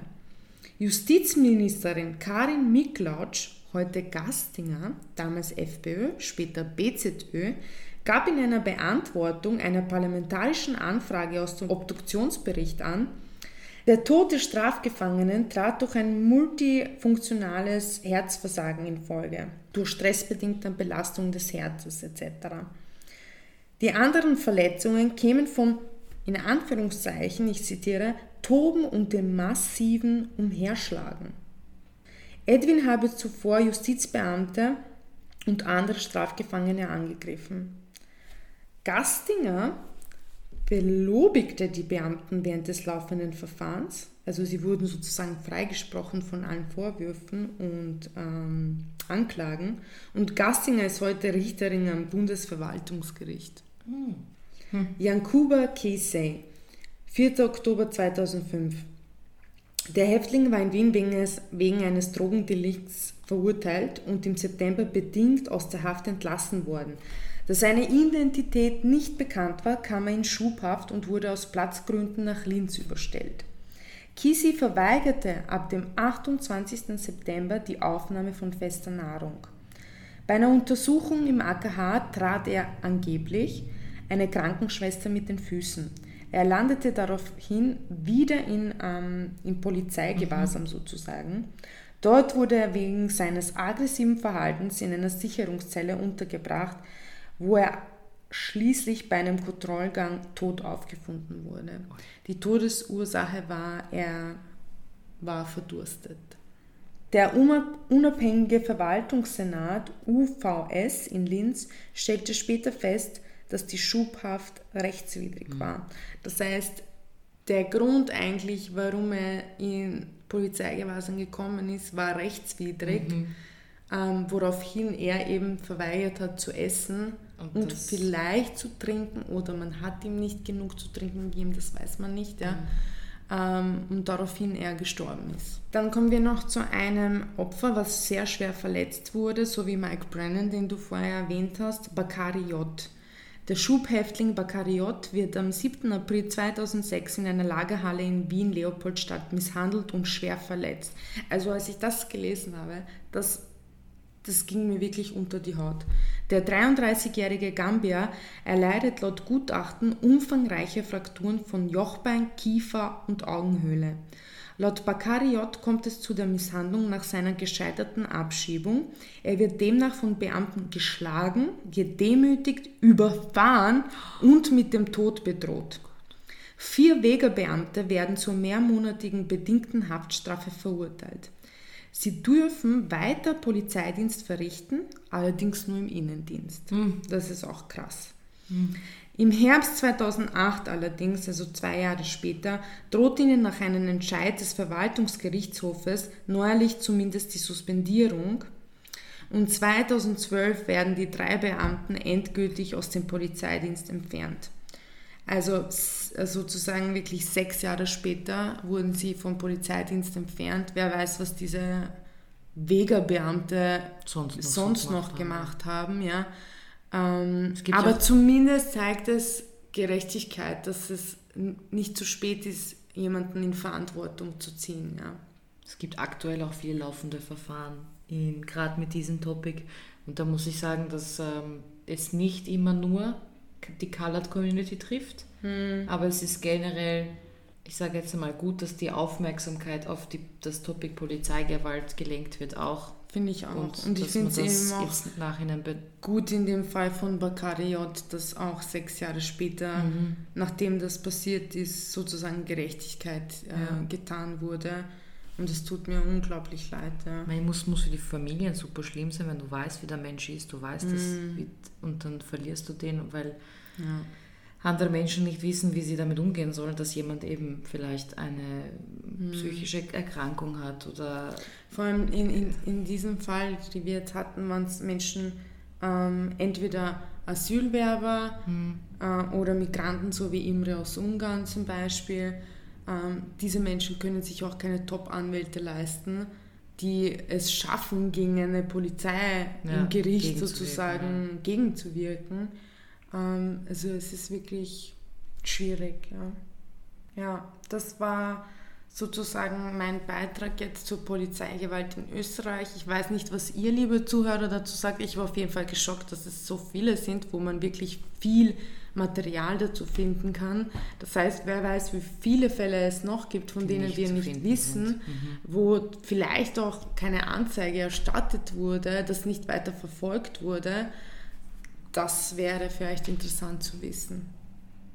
B: Justizministerin Karin Miklautsch, heute Gastinger, damals FPÖ, später BZÖ, gab in einer Beantwortung einer parlamentarischen Anfrage aus dem Obduktionsbericht an, der Tod des Strafgefangenen trat durch ein multifunktionales Herzversagen in Folge, durch stressbedingte Belastung des Herzens etc. Die anderen Verletzungen kämen vom, in Anführungszeichen, ich zitiere, Toben und dem massiven Umherschlagen. Edwin habe zuvor Justizbeamte und andere Strafgefangene angegriffen. Gastinger belobigte die Beamten während des laufenden Verfahrens. Also sie wurden sozusagen freigesprochen von allen Vorwürfen und ähm, Anklagen. Und Gastinger ist heute Richterin am Bundesverwaltungsgericht. Hm. Hm. Yankuba Keisei, 4. Oktober 2005. Der Häftling war in Wien wegen eines, Drogendelikts verurteilt und im September bedingt aus der Haft entlassen worden. Da seine Identität nicht bekannt war, kam er in Schubhaft und wurde aus Platzgründen nach Linz überstellt. Kisi verweigerte ab dem 28. September die Aufnahme von fester Nahrung. Bei einer Untersuchung im AKH trat er angeblich eine Krankenschwester mit den Füßen. Er landete daraufhin wieder in, ähm, im Polizeigewahrsam mhm. sozusagen. Dort wurde er wegen seines aggressiven Verhaltens in einer Sicherungszelle untergebracht, wo er schließlich bei einem Kontrollgang tot aufgefunden wurde. Die Todesursache war, er war verdurstet. Der unabhängige Verwaltungssenat UVS in Linz stellte später fest, dass die Schubhaft rechtswidrig mhm. war. Das heißt, der Grund eigentlich, warum er in Polizeigewahrsam gekommen ist, war rechtswidrig, mhm. ähm, woraufhin er eben verweigert hat zu essen und, und vielleicht zu trinken oder man hat ihm nicht genug zu trinken gegeben, das weiß man nicht. Ja. Mhm. Ähm, und daraufhin er gestorben ist. Dann kommen wir noch zu einem Opfer, was sehr schwer verletzt wurde, so wie Mike Brennan, den du vorher erwähnt hast, Bakari J. Der Schubhäftling Bakari J. wird am 7. April 2006 in einer Lagerhalle in Wien-Leopoldstadt misshandelt und schwer verletzt. Also als ich das gelesen habe, das das ging mir wirklich unter die Haut. Der 33-jährige Gambia erleidet laut Gutachten umfangreiche Frakturen von Jochbein, Kiefer und Augenhöhle. Laut Bakari J. kommt es zu der Misshandlung nach seiner gescheiterten Abschiebung. Er wird demnach von Beamten geschlagen, gedemütigt, überfahren und mit dem Tod bedroht. Vier Wegerbeamte werden zur mehrmonatigen bedingten Haftstrafe verurteilt. Sie dürfen weiter Polizeidienst verrichten, allerdings nur im Innendienst. Mhm. Das ist auch krass. Mhm. Im Herbst 2008 allerdings, also zwei Jahre später, droht ihnen nach einem Entscheid des Verwaltungsgerichtshofes neuerlich zumindest die Suspendierung. Und 2012 werden die drei Beamten endgültig aus dem Polizeidienst entfernt. Also sozusagen wirklich sechs Jahre später wurden sie vom Polizeidienst entfernt. Wer weiß, was diese Wegerbeamte
A: Sonst noch
B: sonst
A: so
B: noch
A: gemacht
B: gemacht haben. Ja. Ähm, aber zumindest zeigt es Gerechtigkeit, dass es nicht zu spät ist, jemanden in Verantwortung zu ziehen. Ja.
A: Es gibt aktuell auch viele laufende Verfahren, gerade mit diesem Topic. Und da muss ich sagen, dass ähm, es nicht immer nur die Colored Community trifft, aber es ist generell, ich sage jetzt einmal gut, dass die Aufmerksamkeit auf die, das Topic Polizeigewalt gelenkt wird auch.
B: Finde ich auch.
A: Und,
B: Und, ich finde
A: man
B: es
A: das
B: eben auch gut in dem Fall von Bakari J, dass auch sechs Jahre später, nachdem das passiert ist, sozusagen Gerechtigkeit äh,
A: Ja.
B: getan wurde. Und es tut mir unglaublich leid. Ja.
A: Ich meine, muss, muss für die Familien super schlimm sein, wenn du weißt, wie der Mensch ist, du weißt das wie, und dann verlierst du den, weil
B: Ja.
A: Andere Menschen nicht wissen, wie sie damit umgehen sollen, dass jemand eben vielleicht eine psychische Erkrankung hat oder
B: Vor allem in, in, in diesem Fall, die wir jetzt hatten, waren es Menschen ähm, entweder Asylwerber äh, oder Migranten, so wie Imre aus Ungarn zum Beispiel. Ähm, diese Menschen können sich auch keine Top-Anwälte leisten, die es schaffen, gegen eine Polizei
A: Ja,
B: im Gericht
A: gegenzuwirken,
B: sozusagen gegenzuwirken. Ähm, also es ist wirklich schwierig. Ja. ja, das war sozusagen mein Beitrag jetzt zur Polizeigewalt in Österreich. Ich weiß nicht, was ihr, liebe Zuhörer, dazu sagt. Ich war auf jeden Fall geschockt, dass es so viele sind, wo man wirklich viel Material dazu finden kann. Das heißt, wer weiß, wie viele Fälle es noch gibt, von
A: Die
B: denen
A: nicht
B: wir nicht wissen,
A: sind.
B: wo vielleicht auch keine Anzeige erstattet wurde, das nicht weiter verfolgt wurde. Das wäre vielleicht interessant zu wissen.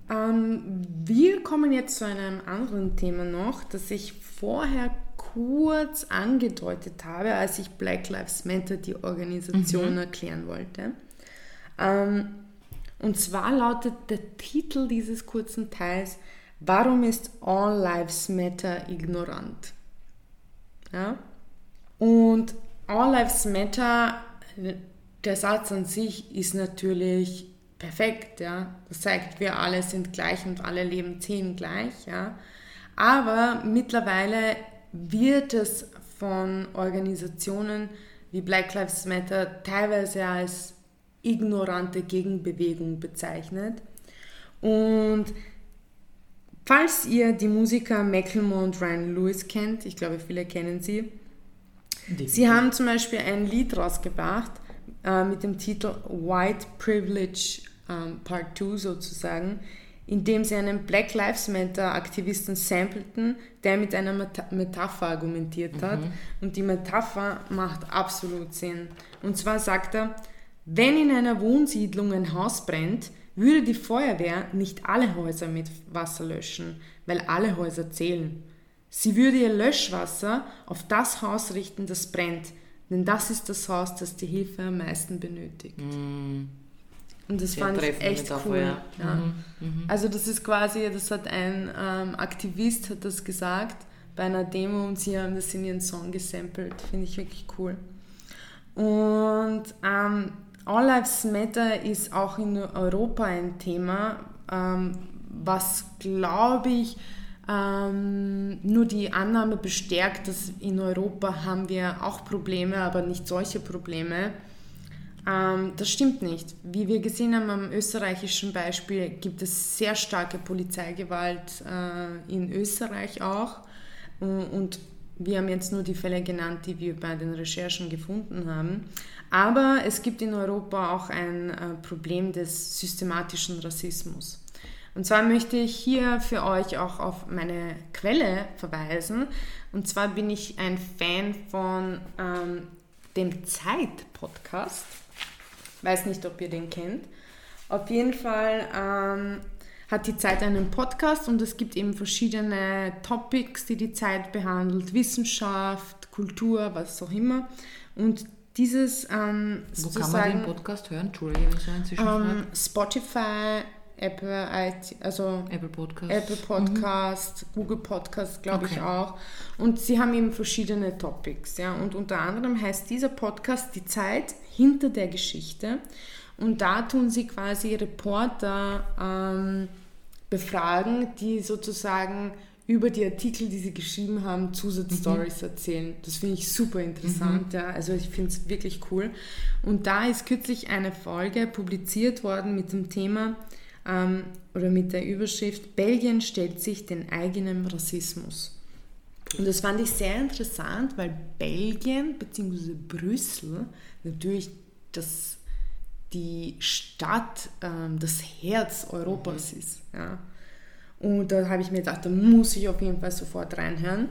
B: Ähm, wir kommen jetzt zu einem anderen Thema noch, das ich vorher kurz angedeutet habe, als ich Black Lives Matter, die Organisation, erklären wollte. Ähm, und zwar lautet der Titel dieses kurzen Teils, Warum ist All Lives Matter ignorant? Ja? Und All Lives Matter, der Satz an sich ist natürlich perfekt, ja. Das zeigt, wir alle sind gleich und alle Leben zehn gleich, ja. Aber mittlerweile wird es von Organisationen wie Black Lives Matter teilweise als ignorante Gegenbewegung bezeichnet. Und falls ihr die Musiker Macklemore und Ryan Lewis kennt, ich glaube viele kennen sie, Sie haben zum Beispiel ein Lied rausgebracht äh, mit dem Titel White Privilege ähm, Part 2 sozusagen, in dem sie einen Black Lives Matter Aktivisten sampleten, der mit einer Meta Metapher argumentiert hat. Und die Metapher macht absolut Sinn. Und zwar sagt er, wenn in einer Wohnsiedlung ein Haus brennt, würde die Feuerwehr nicht alle Häuser mit Wasser löschen, weil alle Häuser zählen. Sie würde ihr Löschwasser auf das Haus richten, das brennt, denn das ist das Haus, das die Hilfe am meisten benötigt. Und das
A: Sehr
B: fand ich echt cool.
A: ja.
B: Ja. Also das ist quasi, das hat ein ähm, Aktivist hat das gesagt bei einer Demo und sie haben das in ihren Song gesampelt. Finde ich wirklich cool. Und ähm, All Lives Matter ist auch in Europa ein Thema, ähm, was glaube ich ähm, nur die Annahme bestärkt, dass in Europa haben wir auch Probleme, aber nicht solche Probleme. Ähm, das stimmt nicht. Wie wir gesehen haben am österreichischen Beispiel, gibt es sehr starke Polizeigewalt äh, in Österreich auch. Und wir haben jetzt nur die Fälle genannt, die wir bei den Recherchen gefunden haben. Aber es gibt in Europa auch ein äh, Problem des systematischen Rassismus. Und zwar möchte ich hier für euch auch auf meine Quelle verweisen. Und zwar bin ich ein Fan von ähm, dem Zeit-Podcast. Weiß nicht, ob ihr den kennt. Auf jeden Fall ähm, hat die Zeit einen Podcast und es gibt eben verschiedene Topics, die die Zeit behandelt. Wissenschaft, Kultur, was auch immer. Und dieses ähm,
A: Wo kann man den Podcast hören? Entschuldige, wenn ich
B: ähm, Spotify, Apple, IT, also
A: Apple Podcast.
B: Apple Podcast, Google Podcast, glaube ich
A: Okay.
B: auch. Und sie haben eben verschiedene Topics, ja. Und unter anderem heißt dieser Podcast Die Zeit hinter der Geschichte. Und da tun sie quasi Reporter ähm, befragen, die sozusagen über die Artikel, die sie geschrieben haben, Zusatzstories mhm. erzählen. Das finde ich super interessant. Mhm. Ja. Also ich finde es wirklich cool. Und da ist kürzlich eine Folge publiziert worden mit dem Thema ähm, oder mit der Überschrift Belgien stellt sich den eigenen Rassismus. Und das fand ich sehr interessant, weil Belgien bzw. Brüssel natürlich das, die Stadt, ähm, das Herz Europas mhm. ist. Ja. Und da habe ich mir gedacht, da muss ich auf jeden Fall sofort reinhören.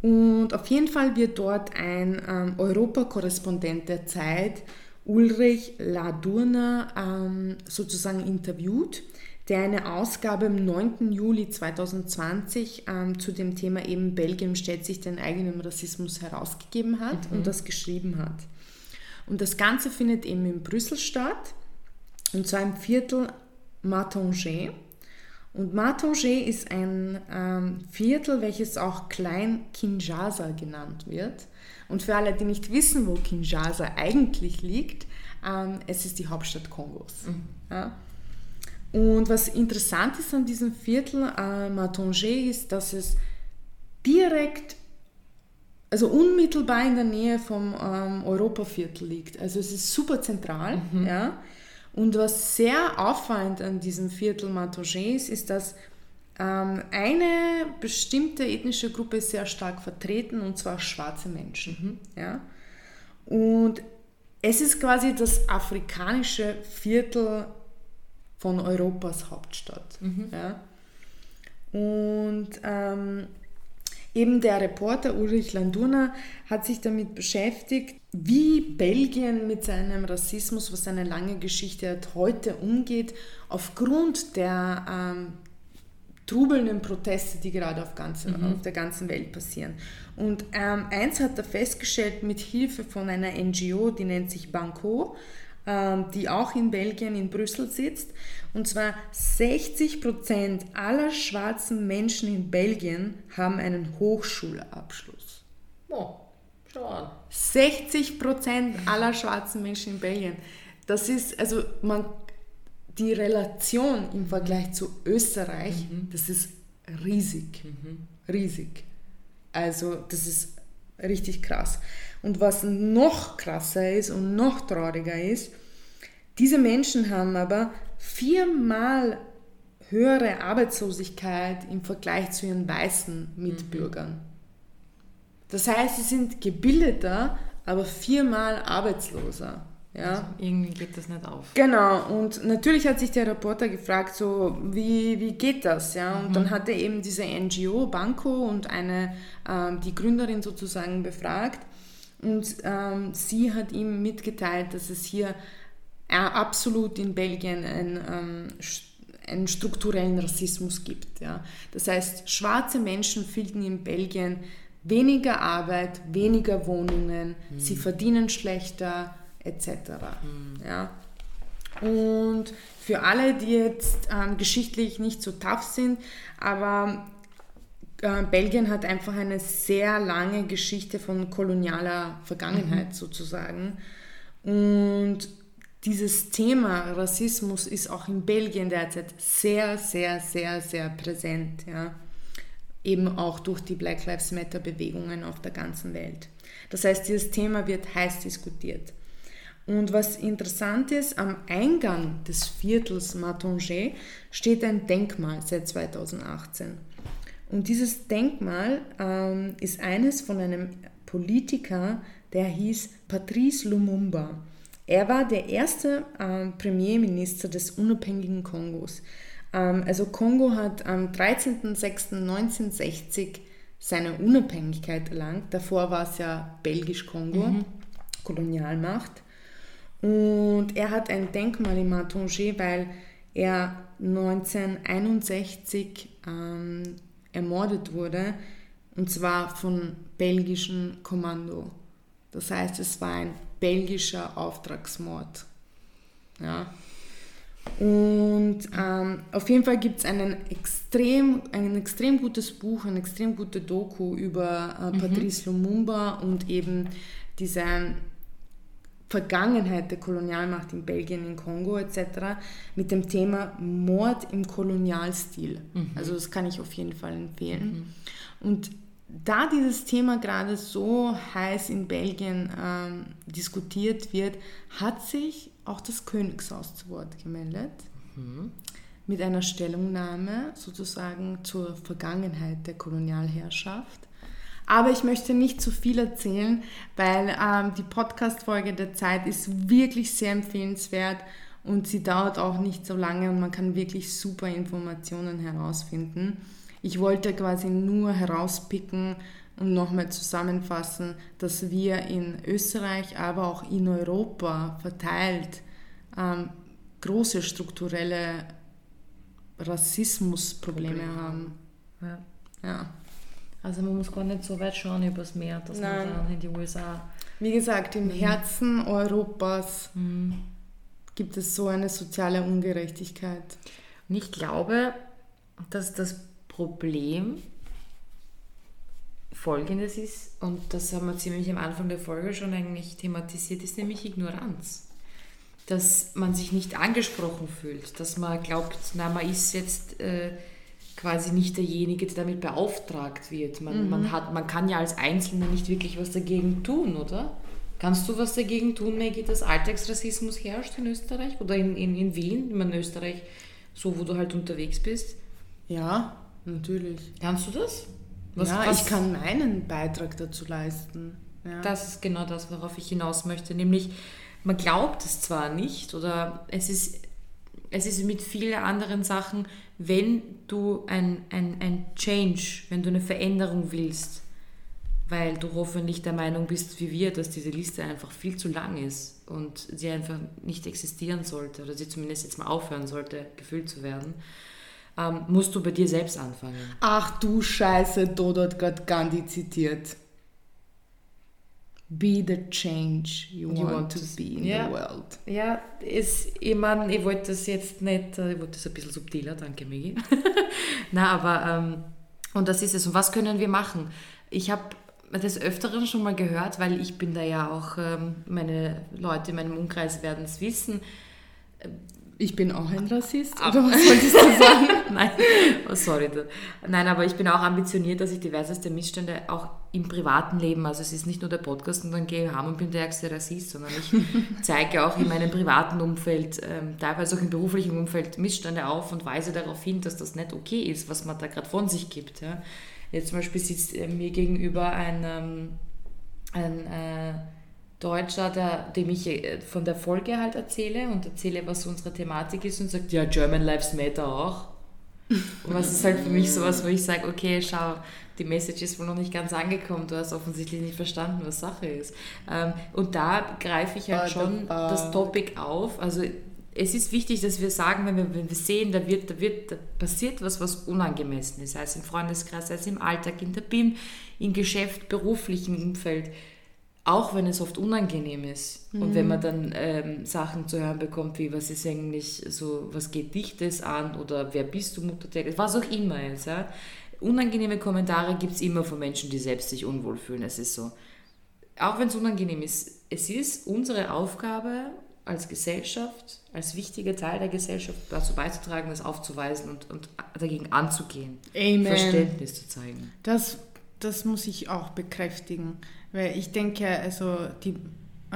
B: Und auf jeden Fall wird dort ein ähm, Europakorrespondent der Zeit, Ulrich Ladurner, ähm, sozusagen interviewt, der eine Ausgabe am 9. Juli 2020 ähm, zu dem Thema eben Belgien stellt sich den eigenen Rassismus herausgegeben hat mhm. und das geschrieben hat. Und das Ganze findet eben in Brüssel statt, und zwar im Viertel Martanger. Und Martanger ist ein ähm, Viertel, welches auch Klein Kinshasa genannt wird. Und für alle, die nicht wissen, wo Kinshasa eigentlich liegt, ähm, es ist die Hauptstadt Kongos. Mhm. Ja. Und was interessant ist an diesem Viertel äh, Martanger ist, dass es direkt, also unmittelbar in der Nähe vom ähm, Europaviertel liegt. Also es ist super zentral. Mhm. Ja. Und was sehr auffallend an diesem Viertel Martogé ist, ist, dass ähm, eine bestimmte ethnische Gruppe ist sehr stark vertreten, und zwar schwarze Menschen. Mhm. Ja? Und es ist quasi das afrikanische Viertel von Europas Hauptstadt. Mhm. Ja? Und ähm, Eben der Reporter Ulrich Landurner hat sich damit beschäftigt, wie Belgien mit seinem Rassismus, was eine lange Geschichte hat, heute umgeht, aufgrund der ähm, trubelnden Proteste, die gerade auf, ganze, mhm. auf der ganzen Welt passieren. Und ähm, eins hat er festgestellt mit Hilfe von einer NGO, die nennt sich Banco, ähm, die auch in Belgien, in Brüssel sitzt. Und zwar 60 Prozent aller schwarzen Menschen in Belgien haben einen Hochschulabschluss.
A: Oh, an.
B: 60 Prozent aller schwarzen Menschen in Belgien. Das ist, also man, die Relation im Vergleich zu Österreich, mhm. das ist riesig. Mhm. Riesig. Also das ist richtig krass. Und was noch krasser ist und noch trauriger ist, diese Menschen haben aber viermal höhere Arbeitslosigkeit im Vergleich zu ihren weißen Mitbürgern. Mhm. Das heißt, sie sind gebildeter, aber viermal arbeitsloser. Ja? Also
A: irgendwie geht das nicht auf.
B: Genau, und natürlich hat sich der Reporter gefragt, so, wie, wie geht das? Ja? Und mhm. dann hat er eben diese NGO, Banco und eine, ähm, die Gründerin sozusagen befragt. Und ähm, sie hat ihm mitgeteilt, dass es hier äh, absolut in Belgien ein, ähm, einen strukturellen Rassismus gibt. Ja. Das heißt, schwarze Menschen finden in Belgien weniger Arbeit, weniger Wohnungen, mhm. sie verdienen schlechter etc. Mhm. Ja. Und für alle, die jetzt ähm, geschichtlich nicht so tough sind, aber äh, Belgien hat einfach eine sehr lange Geschichte von kolonialer Vergangenheit mhm. sozusagen. Und dieses Thema Rassismus ist auch in Belgien derzeit sehr, sehr, sehr, sehr präsent. Ja? Eben auch durch die Black Lives Matter Bewegungen auf der ganzen Welt. Das heißt, dieses Thema wird heiß diskutiert. Und was interessant ist, am Eingang des Viertels Martanger steht ein Denkmal seit 2018. Und dieses Denkmal ähm, ist eines von einem Politiker, der hieß Patrice Lumumba. Er war der erste ähm, Premierminister des unabhängigen Kongos. Ähm, also Kongo hat am 13.06.1960 seine Unabhängigkeit erlangt. Davor war es ja Belgisch-Kongo, mhm. Kolonialmacht. Und er hat ein Denkmal in Martanger, weil er 1961 ähm, ermordet wurde, und zwar von belgischem Kommando. Das heißt, es war ein belgischer Auftragsmord. Ja. Und ähm, auf jeden Fall gibt es einen extrem, ein extrem gutes Buch, ein extrem gute Doku über äh, mhm. Patrice Lumumba und eben diese Vergangenheit der Kolonialmacht in Belgien, in Kongo etc. mit dem Thema Mord im Kolonialstil. Mhm. Also das kann ich auf jeden Fall empfehlen. Mhm. Und da dieses Thema gerade so heiß in Belgien ähm, diskutiert wird, hat sich auch das Königshaus zu Wort gemeldet. Mhm. Mit einer Stellungnahme sozusagen zur Vergangenheit der Kolonialherrschaft. Aber ich möchte nicht zu viel erzählen, weil ähm, die Podcast-Folge der Zeit ist wirklich sehr empfehlenswert und sie dauert auch nicht so lange und man kann wirklich super Informationen herausfinden. Ich wollte quasi nur herauspicken und nochmal zusammenfassen, dass wir in Österreich, aber auch in Europa verteilt ähm, große strukturelle Rassismusprobleme Probleme. haben.
A: Ja. ja. Also man muss gar nicht so weit schauen übers Meer, dass Nein. man dann in die USA.
B: Wie gesagt, im mhm. Herzen Europas mhm. gibt es so eine soziale Ungerechtigkeit.
A: Und ich glaube, dass das Problem folgendes ist, und das haben wir ziemlich am Anfang der Folge schon eigentlich thematisiert, ist nämlich Ignoranz. Dass man sich nicht angesprochen fühlt, dass man glaubt, na, man ist jetzt äh, quasi nicht derjenige, der damit beauftragt wird. Man, mhm. man, hat, man kann ja als Einzelner nicht wirklich was dagegen tun, oder? Kannst du was dagegen tun, Maggie, dass Alltagsrassismus herrscht in Österreich oder in, in, in Wien, in Österreich, so wo du halt unterwegs bist?
B: Ja, natürlich.
A: Kannst du das?
B: Was, ja, was? ich kann meinen Beitrag dazu leisten. Ja.
A: Das ist genau das, worauf ich hinaus möchte. Nämlich, man glaubt es zwar nicht oder es ist, es ist mit vielen anderen Sachen wenn du ein, ein, ein Change, wenn du eine Veränderung willst, weil du hoffentlich der Meinung bist, wie wir, dass diese Liste einfach viel zu lang ist und sie einfach nicht existieren sollte oder sie zumindest jetzt mal aufhören sollte, gefüllt zu werden, ähm, musst du bei dir selbst anfangen.
B: Ach du Scheiße, Dodo hat gerade Gandhi zitiert. Be the change you, you want, want, to be in ja, the world.
A: Ja, ist, ich meine, ich wollte das jetzt nicht, äh, ich wollte das ein bisschen subtiler, danke Migi. Na, aber, ähm, und das ist es. Und was können wir machen? Ich habe des Öfteren schon mal gehört, weil ich bin da ja auch, ähm, meine Leute in meinem Umkreis werden es wissen,
B: ich bin auch ein Rassist, aber was solltest du sagen?
A: Nein, oh, sorry. Nein, aber ich bin auch ambitioniert, dass ich diverseste Missstände auch im privaten Leben, also es ist nicht nur der Podcast und dann gehe ich heim und bin der ärgste Rassist, sondern ich zeige auch in meinem privaten Umfeld, ähm, teilweise auch im beruflichen Umfeld Missstände auf und weise darauf hin, dass das nicht okay ist, was man da gerade von sich gibt. Ja. Jetzt zum Beispiel sitzt äh, mir gegenüber ein, ähm, ein äh, Deutscher, der, dem ich äh, von der Folge halt erzähle und erzähle, was unsere Thematik ist und sagt, ja, German Lives Matter auch. Und was ist halt für mich sowas, wo ich sage, okay, schau, die Message ist wohl noch nicht ganz angekommen, du hast offensichtlich nicht verstanden, was Sache ist. Ähm, und da greife ich halt schon das Topic auf. Also es ist wichtig, dass wir sagen, wenn wir, wenn wir sehen, da, wird, da, wird, da passiert was, was unangemessen ist, sei es im Freundeskreis, sei es im Alltag, in der BIM, im Geschäft, beruflichen Umfeld auch wenn es oft unangenehm ist mhm. und wenn man dann ähm, Sachen zu hören bekommt, wie was ist eigentlich so, was geht dich das an oder wer bist du Mutter Teresa, was auch immer jetzt. Ja? Unangenehme Kommentare gibt es immer von Menschen, die selbst sich unwohl fühlen. Es ist so. Auch wenn es unangenehm ist, es ist unsere Aufgabe als Gesellschaft, als wichtiger Teil der Gesellschaft dazu beizutragen, das aufzuweisen und, und dagegen anzugehen. Amen. Verständnis zu zeigen.
B: Das, das muss ich auch bekräftigen. Weil ich denke, also die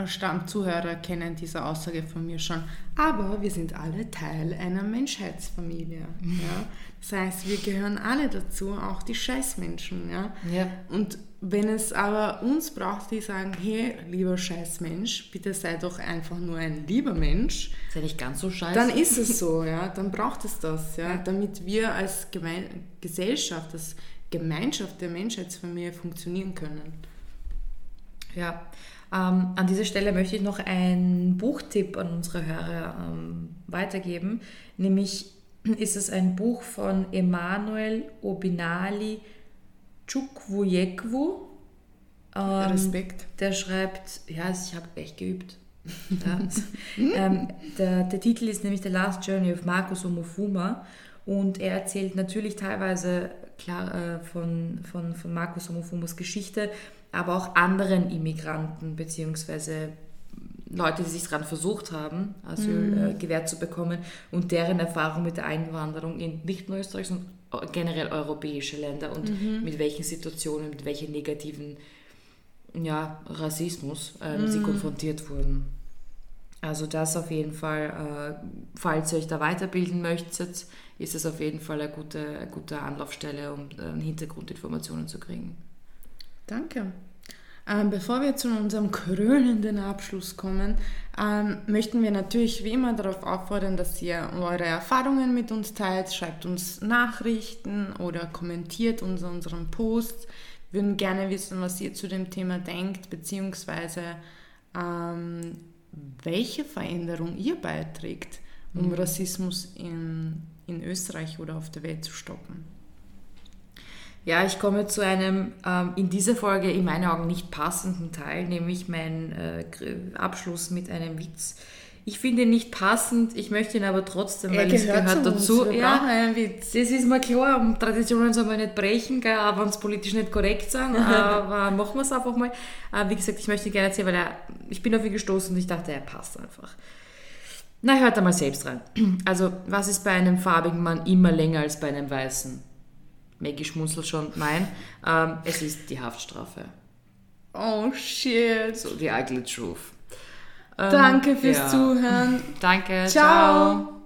B: Stammzuhörer kennen diese Aussage von mir schon. Aber wir sind alle Teil einer Menschheitsfamilie. Ja? Das heißt, wir gehören alle dazu, auch die Scheißmenschen. Ja? ja? Und wenn es aber uns braucht, die sagen, hey, lieber Scheißmensch, bitte sei doch einfach nur ein lieber Mensch.
A: Ja nicht ganz so scheiße.
B: Dann ist es so, ja. Dann braucht es das, ja. ja. Damit wir als Geme Gesellschaft, als Gemeinschaft der Menschheitsfamilie funktionieren können.
A: Ja, ähm, an dieser Stelle möchte ich noch einen Buchtipp an unsere Hörer ähm, weitergeben. Nämlich ist es ein Buch von Emanuel Obinali Chukwuyekwu.
B: Ähm, Respekt.
A: Der schreibt, ja, ich habe echt geübt. Ähm, der, der Titel ist nämlich The Last Journey of Marcus Omofuma und er erzählt natürlich teilweise klar äh, von, von, von Marcus Omofumas Geschichte, aber auch anderen Immigranten bzw. Leute, die sich daran versucht haben, Asyl mhm. äh, gewährt zu bekommen und deren Erfahrung mit der Einwanderung in nicht nur Österreich, sondern generell europäische Länder und mhm. mit welchen Situationen, mit welchen negativen ja, Rassismus ähm, mhm. sie konfrontiert wurden. Also das auf jeden Fall, äh, falls ihr euch da weiterbilden möchtet, ist es auf jeden Fall eine gute, eine gute Anlaufstelle, um äh, Hintergrundinformationen zu kriegen.
B: Danke. Ähm, bevor wir zu unserem krönenden Abschluss kommen, ähm, möchten wir natürlich wie immer darauf auffordern, dass ihr eure Erfahrungen mit uns teilt, schreibt uns Nachrichten oder kommentiert unter unseren Posts. Wir würden gerne wissen, was ihr zu dem Thema denkt, beziehungsweise ähm, welche Veränderung ihr beiträgt, um mhm. Rassismus in, in Österreich oder auf der Welt zu stoppen.
A: Ja, ich komme zu einem ähm, in dieser Folge in meinen Augen nicht passenden Teil, nämlich mein äh, Abschluss mit einem Witz. Ich finde ihn nicht passend, ich möchte ihn aber trotzdem, weil es gehört dazu.
B: Wir ja, einen Witz.
A: das ist mir klar, Traditionen soll man nicht brechen, gell, aber uns politisch nicht korrekt sein, aber machen wir es einfach mal. Aber wie gesagt, ich möchte ihn gerne erzählen, weil er, ich bin auf ihn gestoßen und ich dachte, er passt einfach. Na, hört da mal selbst rein. Also, was ist bei einem farbigen Mann immer länger als bei einem weißen? Maggie schmunzelt schon, nein, ähm, es ist die Haftstrafe.
B: Oh shit.
A: So, die ugly truth. Ähm,
B: Danke fürs ja. Zuhören.
A: Danke.
B: ciao. ciao.